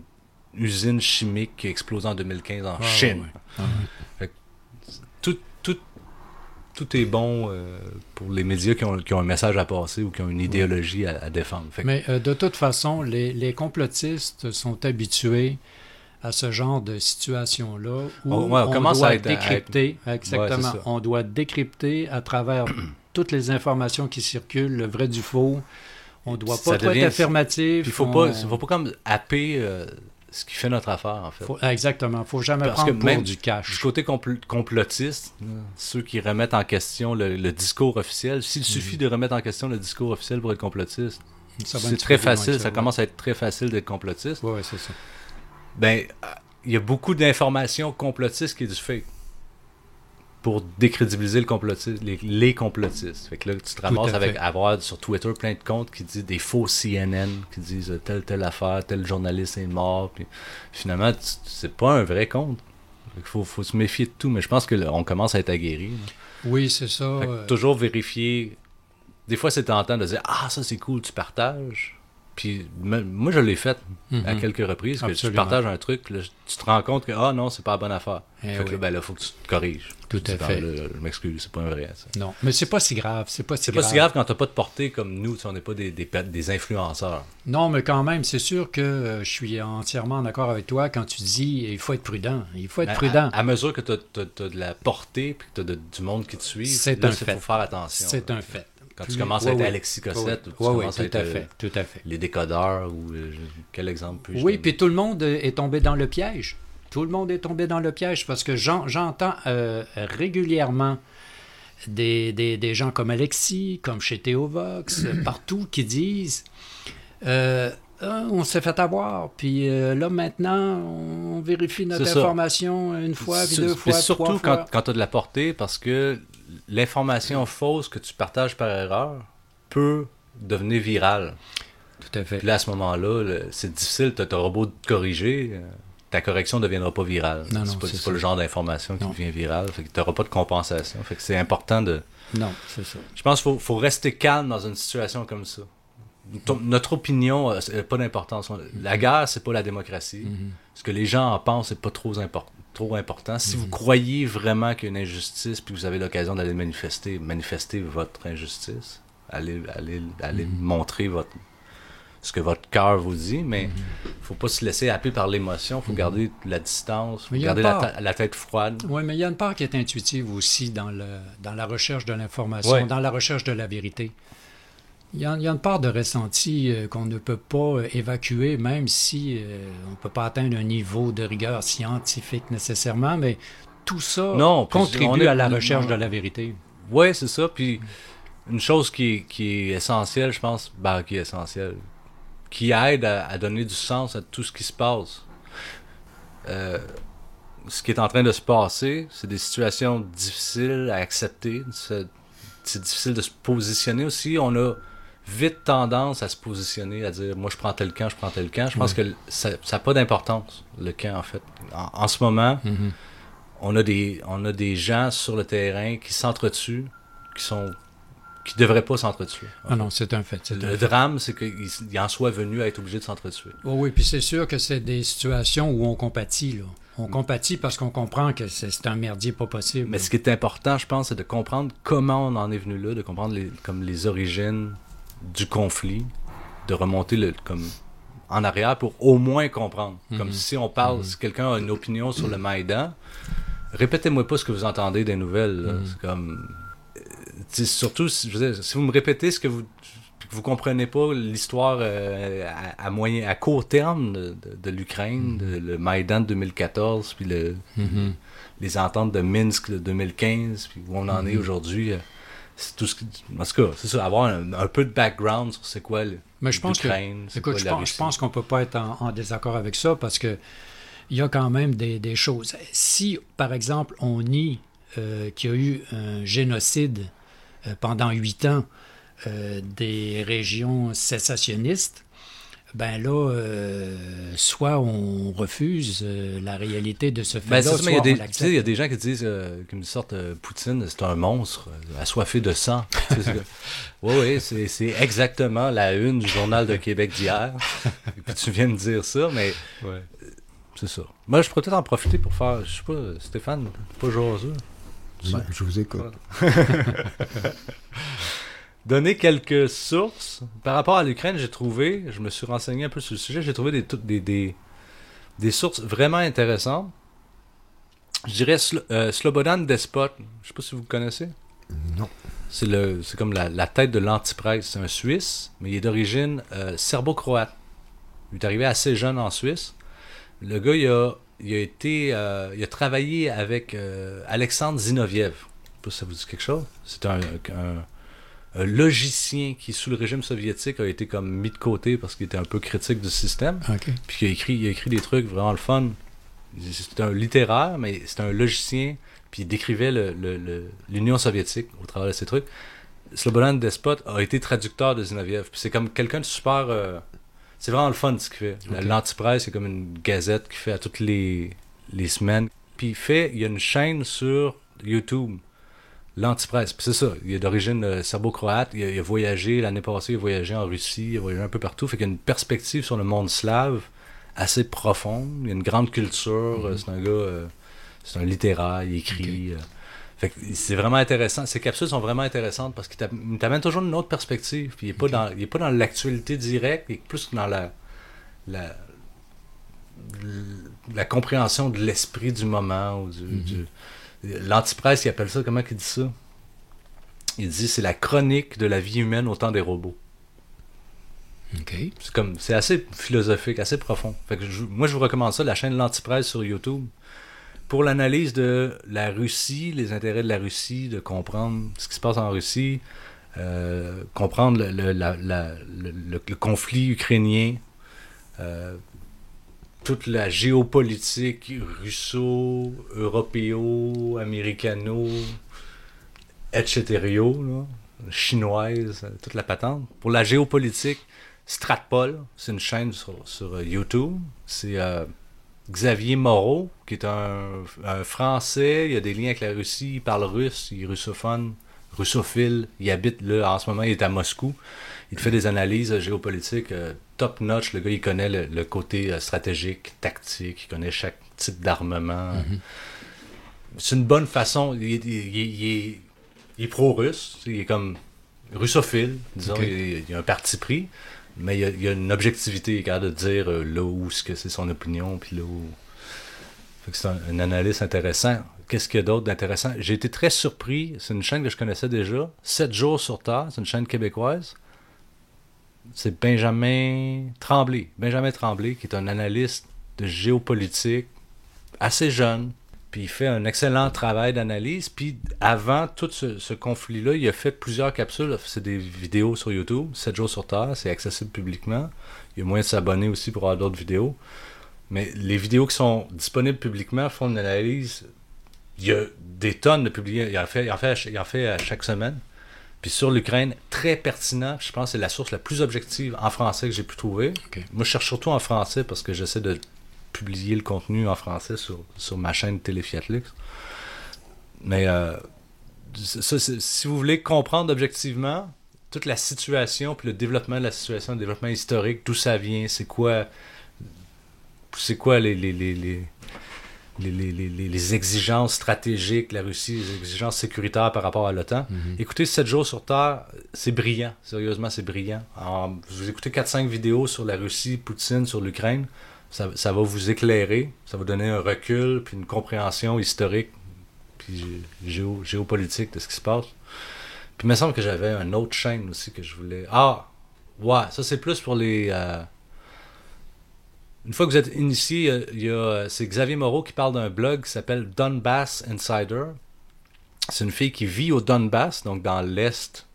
usine chimique qui a explosé en 2015 en ah, Chine. tout, tout, tout est bon euh, pour les médias qui ont, qui ont, un message à passer ou qui ont une idéologie à, défendre. Mais euh, de toute façon, les, les, complotistes sont habitués à ce genre de situation-là où oh, on, doit à décrypter. Exactement. on doit décrypter à travers toutes les informations qui circulent, le vrai du faux. On ne doit pas être affirmatif. Il ne faut, pas, faut pas comme happer euh, ce qui fait notre affaire, en fait. Faut, exactement. Il ne faut jamais prendre que du cash. Du côté complotiste, ceux qui remettent en question le, discours officiel, s'il mhm. suffit de remettre en question le discours officiel pour être complotiste, c'est très facile. Ça, commence à être très facile d'être complotiste. Oui, c'est ça. Ben, il y a beaucoup d'informations complotistes qui est du fake pour décrédibiliser le complotiste, les, complotistes. Fait que là, tu te ramasses avec avoir sur Twitter plein de comptes qui disent des faux CNN, qui disent euh, telle, telle affaire, tel journaliste est mort. Puis finalement, c'est pas un vrai compte. Il faut, faut, se méfier de tout, mais je pense qu'on commence à être aguerri. Oui, c'est ça. Euh. Toujours vérifier. Des fois, c'est tentant de dire Ah, ça c'est cool, tu partages. Puis moi, je l'ai fait à mhm. quelques reprises. Que tu partages un truc, tu te rends compte que ah non, c'est pas la bonne affaire. Eh fait que là, ben là, faut que tu te corriges. Tout à fait. je m'excuse, c'est pas un vrai. Ça. Non, mais c'est pas si grave. C'est pas si grave. pas si grave quand t'as pas de portée comme nous. On n'est pas des, des, des, influenceurs. Non, mais quand même, c'est sûr que euh, je suis entièrement d'accord avec toi quand tu dis il faut être prudent. Il faut être ben, prudent. À, mesure que tu as, de la portée et que tu as du monde qui te suit, c'est un fait. faut faire attention. C'est un fait. Quand tu commences à être Alexis Cossette, tu commences à être, fait, tout à fait. les décodeurs ou euh, quel exemple Oui, puis tout le monde est tombé dans le piège. Tout le monde est tombé dans le piège parce que j'entends euh, régulièrement des, des, gens comme Alexis, comme chez Théovox, partout qui disent euh, ah, on s'est fait avoir, puis là maintenant on vérifie notre information une fois, puis deux fois, surtout trois fois. quand, quand tu as de la portée parce que l'information fausse que tu partages par erreur peut devenir virale. Tout à fait. Puis là, à ce moment-là, c'est difficile, tu auras beau te corriger, euh, ta correction ne deviendra pas virale. Non, c'est pas, pas le genre d'information qui devient virale. Fait que tu n'auras pas de compensation. Fait que c'est important de. Non, c'est ça. Je pense qu'il faut, rester calme dans une situation comme ça. Notre opinion n'a pas d'importance. La guerre, c'est pas la démocratie. Mm-hmm. Ce que les gens en pensent, c'est pas trop important trop important. Si vous mhm. croyez vraiment qu'il y a une injustice, puis vous avez l'occasion d'aller manifester, manifester votre injustice, allez, allez, allez mhm. montrer votre, ce que votre cœur vous dit, mais il mhm. ne faut pas se laisser happer par l'émotion, il faut garder la distance, faut garder la, tête froide. Oui, mais il y a une part qui est intuitive aussi dans, le, dans la recherche de l'information, dans la recherche de la vérité. Il y, a, une part de ressenti euh, qu'on ne peut pas euh, évacuer, même si euh, on ne peut pas atteindre un niveau de rigueur scientifique nécessairement, mais tout ça contribue à la recherche de la vérité. Oui, c'est ça. Puis une chose qui, est essentielle, je pense, ben, qui est essentielle, qui aide à, donner du sens à tout ce qui se passe. ce qui est en train de se passer, c'est des situations difficiles à accepter. C'est difficile de se positionner aussi. On a vite tendance à se positionner, à dire moi je prends tel camp, je prends tel camp. Je pense que ça n'a pas d'importance, le camp en fait. En, ce moment, mm-hmm. on, a des, on a des gens sur le terrain qui s'entretuent, qui sont qui devraient pas s'entretuer. Ah non, c'est un fait. Le drame, c'est qu'il en soit venu à être obligé de s'entretuer. Oh oui, puis c'est sûr que c'est des situations où on compatit. Là. On mm. compatit parce qu'on comprend que c'est un merdier pas possible. Mais ce qui est important, je pense, c'est de comprendre comment on en est venu là, de comprendre les, comme les origines, du conflit, de remonter le, comme en arrière pour au moins comprendre. Comme mhm. si on parle, mhm. si quelqu'un a une opinion sur le Maïdan, répétez-moi pas ce que vous entendez des nouvelles. Mhm. C'est comme. Euh, surtout, si, si vous me répétez ce que vous vous comprenez pas l'histoire euh, à, moyen, à court terme de, l'Ukraine, le Maïdan de 2014, puis le, les ententes de Minsk de 2015, puis où on en est aujourd'hui. C'est tout ce en tout cas, c'est ça, avoir un, peu de background sur c'est quoi Mais je pense que, écoute, je, pense, je pense, qu'on peut pas être en, désaccord avec ça parce que il y a quand même des, choses. Si, par exemple, on nie euh, qu'il y a eu un génocide euh, pendant huit ans euh, des régions sécessionnistes, ben là, euh, soit on refuse euh, la réalité de ce ben, fait-là, soit il y, il y a des gens qui disent, euh, comme une sorte Poutine, c'est un monstre, assoiffé de sang. oui, oui, c'est exactement la une du journal de Québec d'hier. Et puis tu viens de dire ça, mais c'est ça. Moi, je pourrais peut-être en profiter pour faire, je sais pas, Stéphane, pas José. je vous écoute. donner quelques sources. Par rapport à l'Ukraine, j'ai trouvé, je me suis renseigné un peu sur le sujet, j'ai trouvé des, des, des, sources vraiment intéressantes. Je dirais euh, Slobodan Despot, je sais pas si vous le connaissez. Non. C'est, le, c'est comme la, tête de l'antipresse. C'est un Suisse, mais il est d'origine euh, serbo-croate. Il est arrivé assez jeune en Suisse. Le gars, il a, il a été, euh, il a travaillé avec Alexandre Zinoviev. Je sais pas si ça vous dit quelque chose. C'est un un logicien qui, sous le régime soviétique, a été comme mis de côté parce qu'il était un peu critique du système. Puis il a, écrit, il a écrit des trucs vraiment le fun. C'était un littéraire, mais c'était un logicien. Puis il décrivait l'Union soviétique au travers de ces trucs. Slobodan Despot a été traducteur de Zinoviev. Puis c'est comme quelqu'un de super. Euh, c'est vraiment le fun ce qu'il fait. L'Antipresse, c'est comme une gazette qu'il fait à toutes les, les semaines. Puis il fait. Il y a une chaîne sur YouTube L'Antipresse. c'est ça, il est d'origine euh, serbo-croate. Il, a voyagé, l'année passée, il a voyagé en Russie, il a voyagé un peu partout. Fait qu'il a une perspective sur le monde slave assez profonde. Il a une grande culture. Mm-hmm. C'est un gars, euh, c'est un littéraire, il écrit. Fait c'est vraiment intéressant. Ces capsules sont vraiment intéressantes parce qu'il t'amène toujours une autre perspective. Puis il n'est pas, dans, pas dans l'actualité directe, il est plus dans la, la, la compréhension de l'esprit du moment. Ou du, mm-hmm. L'antipresse, il appelle ça, comment il dit ça? Il dit c'est la chronique de la vie humaine au temps des robots. C'est comme c'est assez philosophique, assez profond. Fait que moi je vous recommande ça, la chaîne L'Antipresse sur YouTube pour l'analyse de la Russie, les intérêts de la Russie, de comprendre ce qui se passe en Russie, euh, comprendre le, conflit ukrainien, euh, toute la géopolitique russo, européo, américano, etc., chinoise, toute la patente. Pour la géopolitique, Stratpol, c'est une chaîne sur, YouTube. C'est euh, Xavier Moreau, qui est un, Français, il a des liens avec la Russie, il parle russe, il est russophone, russophile, il habite là, en ce moment, il est à Moscou. Il fait des analyses géopolitiques euh, top notch. Le gars, il connaît le, côté euh, stratégique, tactique, il connaît chaque type d'armement. Mm-hmm. C'est une bonne façon. Il, est, pro-russe, il est comme russophile, disons, il, il, a un parti pris. Mais il y, a, une objectivité, il est capable de dire euh, là où c'est son opinion, puis là où. c'est un, une analyse intéressante. Qu'est-ce qu'il y a d'autre d'intéressant? J'ai été très surpris. C'est une chaîne que je connaissais déjà. 7 jours sur Terre, c'est une chaîne québécoise. C'est Benjamin Tremblay. Benjamin Tremblay, qui est un analyste de géopolitique assez jeune, puis il fait un excellent travail d'analyse. Puis avant tout ce, conflit-là, il a fait plusieurs capsules. C'est des vidéos sur YouTube, 7 jours sur Terre, c'est accessible publiquement. Il y a moyen de s'abonner aussi pour avoir d'autres vidéos. Mais les vidéos qui sont disponibles publiquement font une analyse. Il y a des tonnes de publiés. Il fait, il fait, il en fait à chaque semaine. Puis sur l'Ukraine, très pertinent. Je pense que c'est la source la plus objective en français que j'ai pu trouver. Moi, je cherche surtout en français parce que j'essaie de publier le contenu en français sur, sur ma chaîne Téléfiatlux. Mais euh, si vous voulez comprendre objectivement toute la situation, puis le développement de la situation, le développement historique, d'où ça vient, c'est quoi, c'est quoi les, les, les, les les, exigences stratégiques, la Russie, les exigences sécuritaires par rapport à l'OTAN. Mhm. Écoutez 7 jours sur Terre, c'est brillant. Sérieusement, c'est brillant. vous écoutez 4-5 vidéos sur la Russie, Poutine, sur l'Ukraine ça, va vous éclairer, ça va donner un recul, puis une compréhension historique, puis géopolitique de ce qui se passe. Puis il me semble que j'avais une autre chaîne aussi que je voulais. Ah, ouais, ça c'est plus pour les. Euh, une fois que vous êtes initié, il y a, c'est Xavier Moreau qui parle d'un blog qui s'appelle Donbass Insider. C'est une fille qui vit au Donbass, donc dans l'est,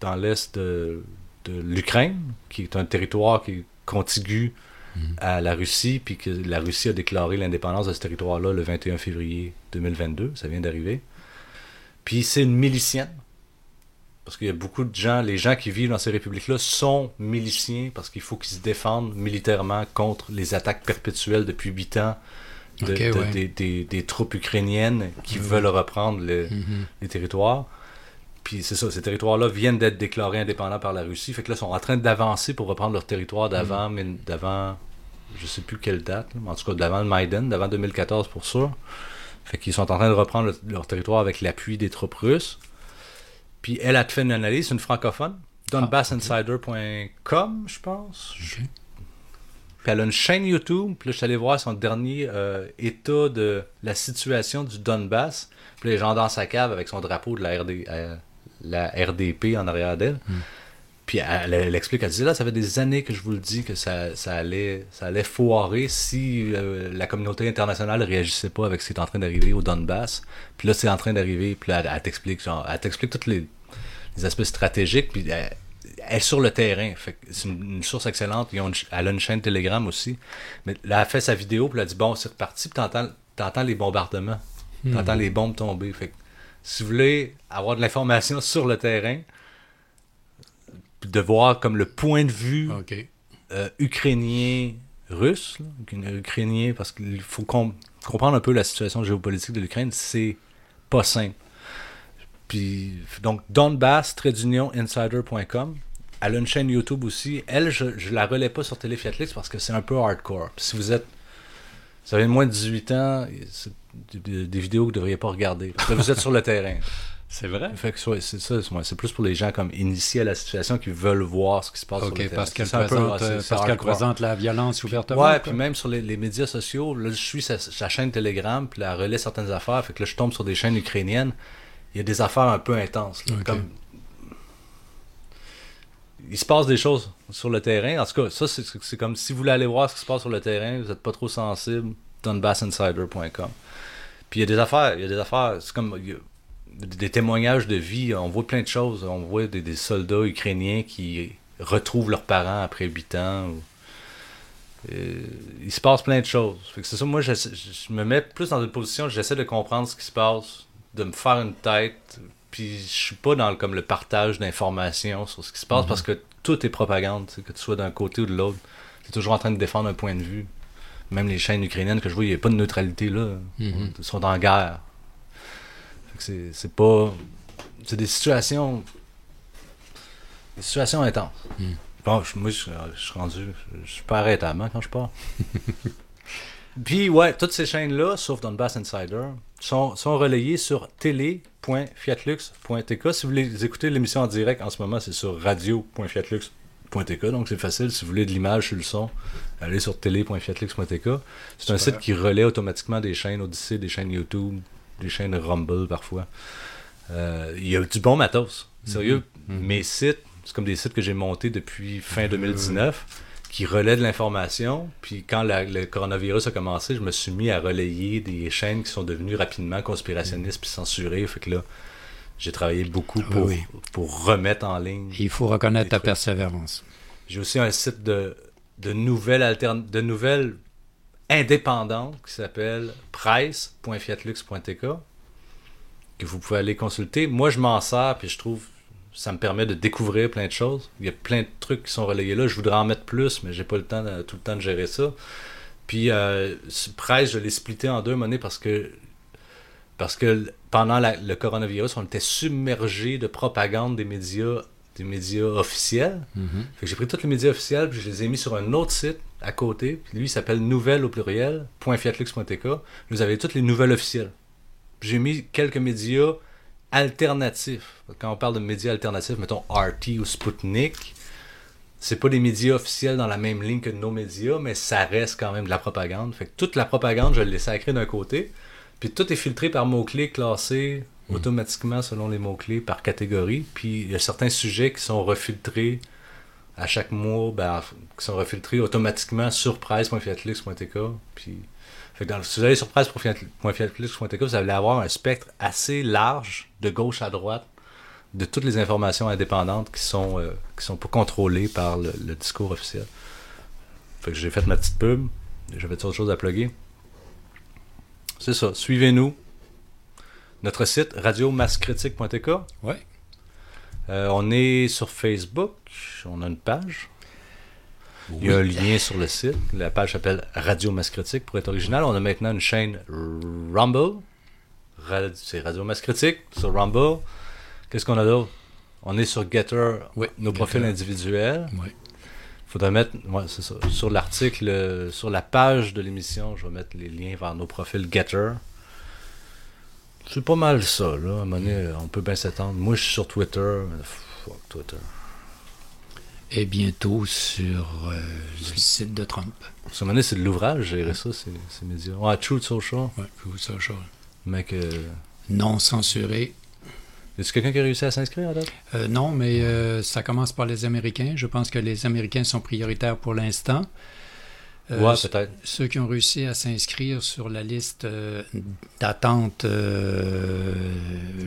dans l'est de, de l'Ukraine, qui est un territoire qui est contigu à la Russie, puis que la Russie a déclaré l'indépendance de ce territoire-là le 21 février 2022. Ça vient d'arriver. Puis c'est une milicienne. Parce qu'il y a beaucoup de gens, les gens qui vivent dans ces républiques-là sont miliciens parce qu'il faut qu'ils se défendent militairement contre les attaques perpétuelles depuis huit ans des, troupes ukrainiennes qui veulent reprendre mm-hmm. les territoires. Puis c'est ça, ces territoires-là viennent d'être déclarés indépendants par la Russie. Fait que là, ils sont en train d'avancer pour reprendre leur territoire d'avant, mm. mais d'avant, je sais plus quelle date, mais en tout cas d'avant le Maïdan, d'avant 2014 pour sûr. Fait qu'ils sont en train de reprendre leur territoire avec l'appui des troupes russes. Puis elle a fait une analyse, une francophone, donbassinsider.com, je pense. Puis elle a une chaîne YouTube. Puis là, je suis allé voir son dernier euh, état de la situation du Donbass. Puis les gens dans sa cave avec son drapeau de la RD, la RDP en arrière d'elle. Hmm. Puis elle, explique, elle dit là, ça fait des années que je vous le dis que ça, ça allait, ça allait foirer si euh, la communauté internationale ne réagissait pas avec ce qui est en train d'arriver au Donbass. Puis là, c'est en train d'arriver, puis là, elle, t'explique, elle t'explique tous les, aspects stratégiques, puis elle, est sur le terrain. c'est une, source excellente. elle a une chaîne Telegram aussi. Mais là, elle a fait sa vidéo, puis elle a dit bon, c'est reparti, puis t'entends, t'entends les bombardements. T'entends hmm. les bombes tomber. Fait si vous voulez avoir de l'information sur le terrain, de voir comme le point de vue euh, ukrainien russe, ukrainien, parce qu'il faut comprendre un peu la situation géopolitique de l'Ukraine, c'est pas simple. Puis, donc, donbass-insider.com. Elle a une chaîne YouTube aussi. Elle, je, ne la relais pas sur Téléfiatlix parce que c'est un peu hardcore. si vous êtes. Vous avez moins de 18 ans, c'est des, vidéos que vous ne devriez pas regarder. Parce que vous êtes sur le terrain. C'est vrai? c'est ça. C'est plus pour les gens comme initiés à la situation qui veulent voir ce qui se passe sur le terrain. Parce qu'elle présente, euh, parce qu'elle présente la violence ouvertement. Ouais, puis même sur les, médias sociaux, là, je suis sa, chaîne Telegram, puis elle relaie certaines affaires. Fait que là, je tombe sur des chaînes ukrainiennes. Il y a des affaires un peu intenses. Comme il se passe des choses sur le terrain. En tout cas, ça, c'est comme si vous voulez aller voir ce qui se passe sur le terrain, vous n'êtes pas trop sensible, donbassinsider.com. Puis il y a des affaires, il y a des affaires, c'est comme des témoignages de vie, on voit plein de choses. On voit des, soldats ukrainiens qui retrouvent leurs parents après 8 ans. Euh, il se passe plein de choses. c'est ça, moi, je, me mets plus dans une position, j'essaie de comprendre ce qui se passe, de me faire une tête, puis je suis pas dans le, comme le partage d'informations sur ce qui se passe mhm. parce que tout est propagande, que tu sois d'un côté ou de l'autre. Tu es toujours en train de défendre un point de vue. Même les chaînes ukrainiennes que je vois, il n'y a pas de neutralité là. Mhm. Ils sont en guerre. C'est pas. C'est des situations. Des situations intenses. Mhm. Bon, moi, je, suis rendu. Je suis pas arrêtable hein, quand je pars. Puis, ouais, toutes ces chaînes-là, sauf Donbass Insider, sont, sont relayées sur télé.fiatlux.tk. Si vous voulez écouter l'émission en direct, en ce moment, c'est sur radio.fiatlux.tk. Donc, c'est facile. Si vous voulez de l'image sur le son, allez sur télé.fiatlux.tk. C'est un site qui relaie automatiquement des chaînes Odyssey, des chaînes YouTube, des chaînes Rumble parfois. Euh, il y a du bon matos. Sérieux, mm-hmm. Mm-hmm. mes sites, c'est comme des sites que j'ai montés depuis fin 2019 qui relaie de l'information. Puis quand le coronavirus a commencé, je me suis mis à relayer des chaînes qui sont devenues rapidement conspirationnistes puis censurées. Fait que là, j'ai travaillé beaucoup pour, pour remettre en ligne. Il faut reconnaître ta persévérance. J'ai aussi un site de, de nouvelles de nouvelles indépendantes qui s'appelle price.fiatlux.tk que vous pouvez aller consulter. Moi, je m'en sers puis je trouve ça me permet de découvrir plein de choses. Il y a plein de trucs qui sont relayés là. Je voudrais en mettre plus, mais j'ai pas le temps de, tout le temps de gérer ça. Puis euh, Presse, je l'ai splitté en deux monnaies parce que parce que pendant le coronavirus, on était submergé de propagande des médias des médias officiels. Mm-hmm. J'ai pris tous les médias officiels, puis je les ai mis sur un autre site à côté. Puis lui, il s'appelle nouvelle au pluriel, .fiatlux.tk. Vous avez toutes les nouvelles officielles. J'ai mis quelques médias alternatifs. Quand on parle de médias alternatifs, mettons RT ou Sputnik, c'est pas des médias officiels dans la même ligne que nos médias, mais ça reste quand même de la propagande. Fait que toute la propagande, je l'ai sacrée d'un côté, puis tout est filtré par mots-clés classés hmm. automatiquement selon les mots-clés par catégorie. Puis il y a certains sujets qui sont refiltrés à chaque mois, ben, qui sont refiltrés automatiquement sur presse.fiatlux.tk. Puis fait que si vous allez sur presse.fiatplus.tk, vous allez avoir un spectre assez large, de gauche à droite, de toutes les informations indépendantes qui sont, euh, qui sont pas contrôlées par le, discours officiel. Fait que j'ai fait ma petite pub. J'avais autre chose à plugger. C'est ça. Suivez-nous. Notre site, radiomascritique.tk. Oui. Euh, on est sur Facebook. On a une page. Il y a un lien sur le site. La page s'appelle Radio Mascritique pour être original. On a maintenant une chaîne Rumble. C'est Radio Mascritique sur Rumble. Qu'est-ce qu'on a d'autre? On est sur Getter, nos profils individuels. Oui. Faudrait mettre, c'est ça, sur l'article, sur la page de l'émission, je vais mettre les liens vers nos profils Getter. C'est pas mal ça, là. À un moment donné, on peut bien s'attendre. Moi, je suis sur Twitter. Fuck Twitter et bientôt sur euh, le site de Trump. Ce moment c'est de l'ouvrage, gérer ça, ces, ces, médias. Ouais, Truth Social. Ouais, Truth Social. Mec. Euh... Non censuré. Est-ce quelqu'un qui a réussi à s'inscrire à date? Euh, non, mais euh, ça commence par les Américains. Je pense que les Américains sont prioritaires pour l'instant. Euh, peut-être. Ceux qui ont réussi à s'inscrire sur la liste euh, d'attente, euh,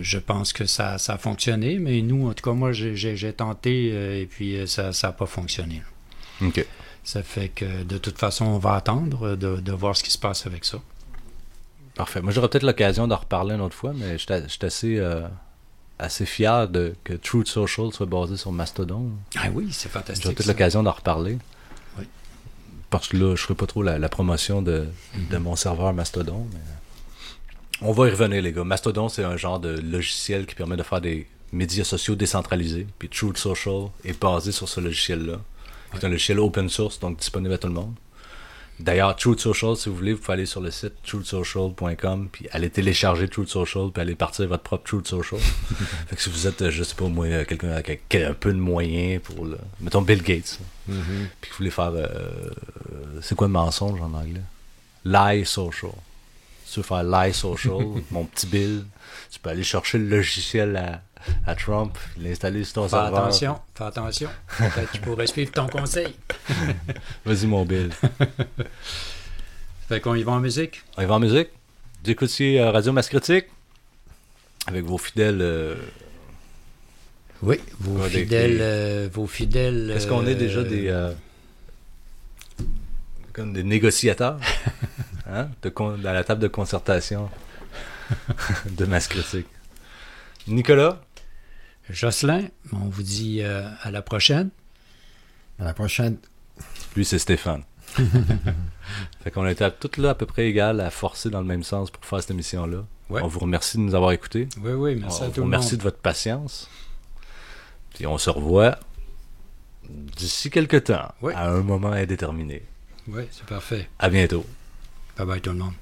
je pense que ça, ça, a fonctionné, mais nous, en tout cas, moi, j'ai tenté et puis ça n'a pas fonctionné. OK. Ça fait que de toute façon, on va attendre de, voir ce qui se passe avec ça. Parfait. Moi, j'aurai peut-être l'occasion d'en reparler une autre fois, mais je suis assez, assez fier de, que Truth Social soit basé sur Mastodon. Ah oui, c'est fantastique. J'aurai peut-être l'occasion d'en reparler parce que là, je ferai pas trop la, promotion de, mon serveur Mastodon. On va y revenir, les gars. Mastodon, c'est un genre de logiciel qui permet de faire des médias sociaux décentralisés. Puis Truth Social est basé sur ce logiciel-là. C'est un logiciel open source, donc disponible à tout le monde. D'ailleurs, Truth Social, si vous voulez, vous pouvez aller sur le site truthsocial.com, puis aller télécharger Truth Social, puis aller partir votre propre Truth Social. fait que si vous êtes, je sais pas moi, quelqu'un avec un peu de moyens pour le. Mettons Bill Gates. Mm-hmm. Puis vous voulez faire. euh, c'est quoi le mensonge en anglais? Lie Social. Si tu veux faire Lie Social, mon petit Bill, tu peux aller chercher le logiciel à, à Trump, l'installer sur ton Fais serveur. attention, fais attention. Peut-être qu'il pourrait suivre ton conseil. Vas-y, mon Bill. Fait qu'on y va en musique? On y va en musique. Vous euh, Radio Masse Critique avec vos fidèles. euh, Oui, vos fidèles. des- euh, vos fidèles. Est-ce qu'on est déjà des. comme des négociateurs hein, de con- à la table de concertation de Masse Critique? Nicolas, Jocelyn, on vous dit euh, à la prochaine. À la prochaine. lui c'est Stéphane. fait qu'on était toutes là à peu près égales à forcer dans le même sens pour faire cette émission-là. Ouais. On vous remercie de nous avoir écoutés. Oui, oui, merci on à tout le remercie monde. de votre patience. Puis on se revoit d'ici quelques temps, Oui. à un moment indéterminé. Oui, c'est parfait. À bientôt. Bye bye tout le monde.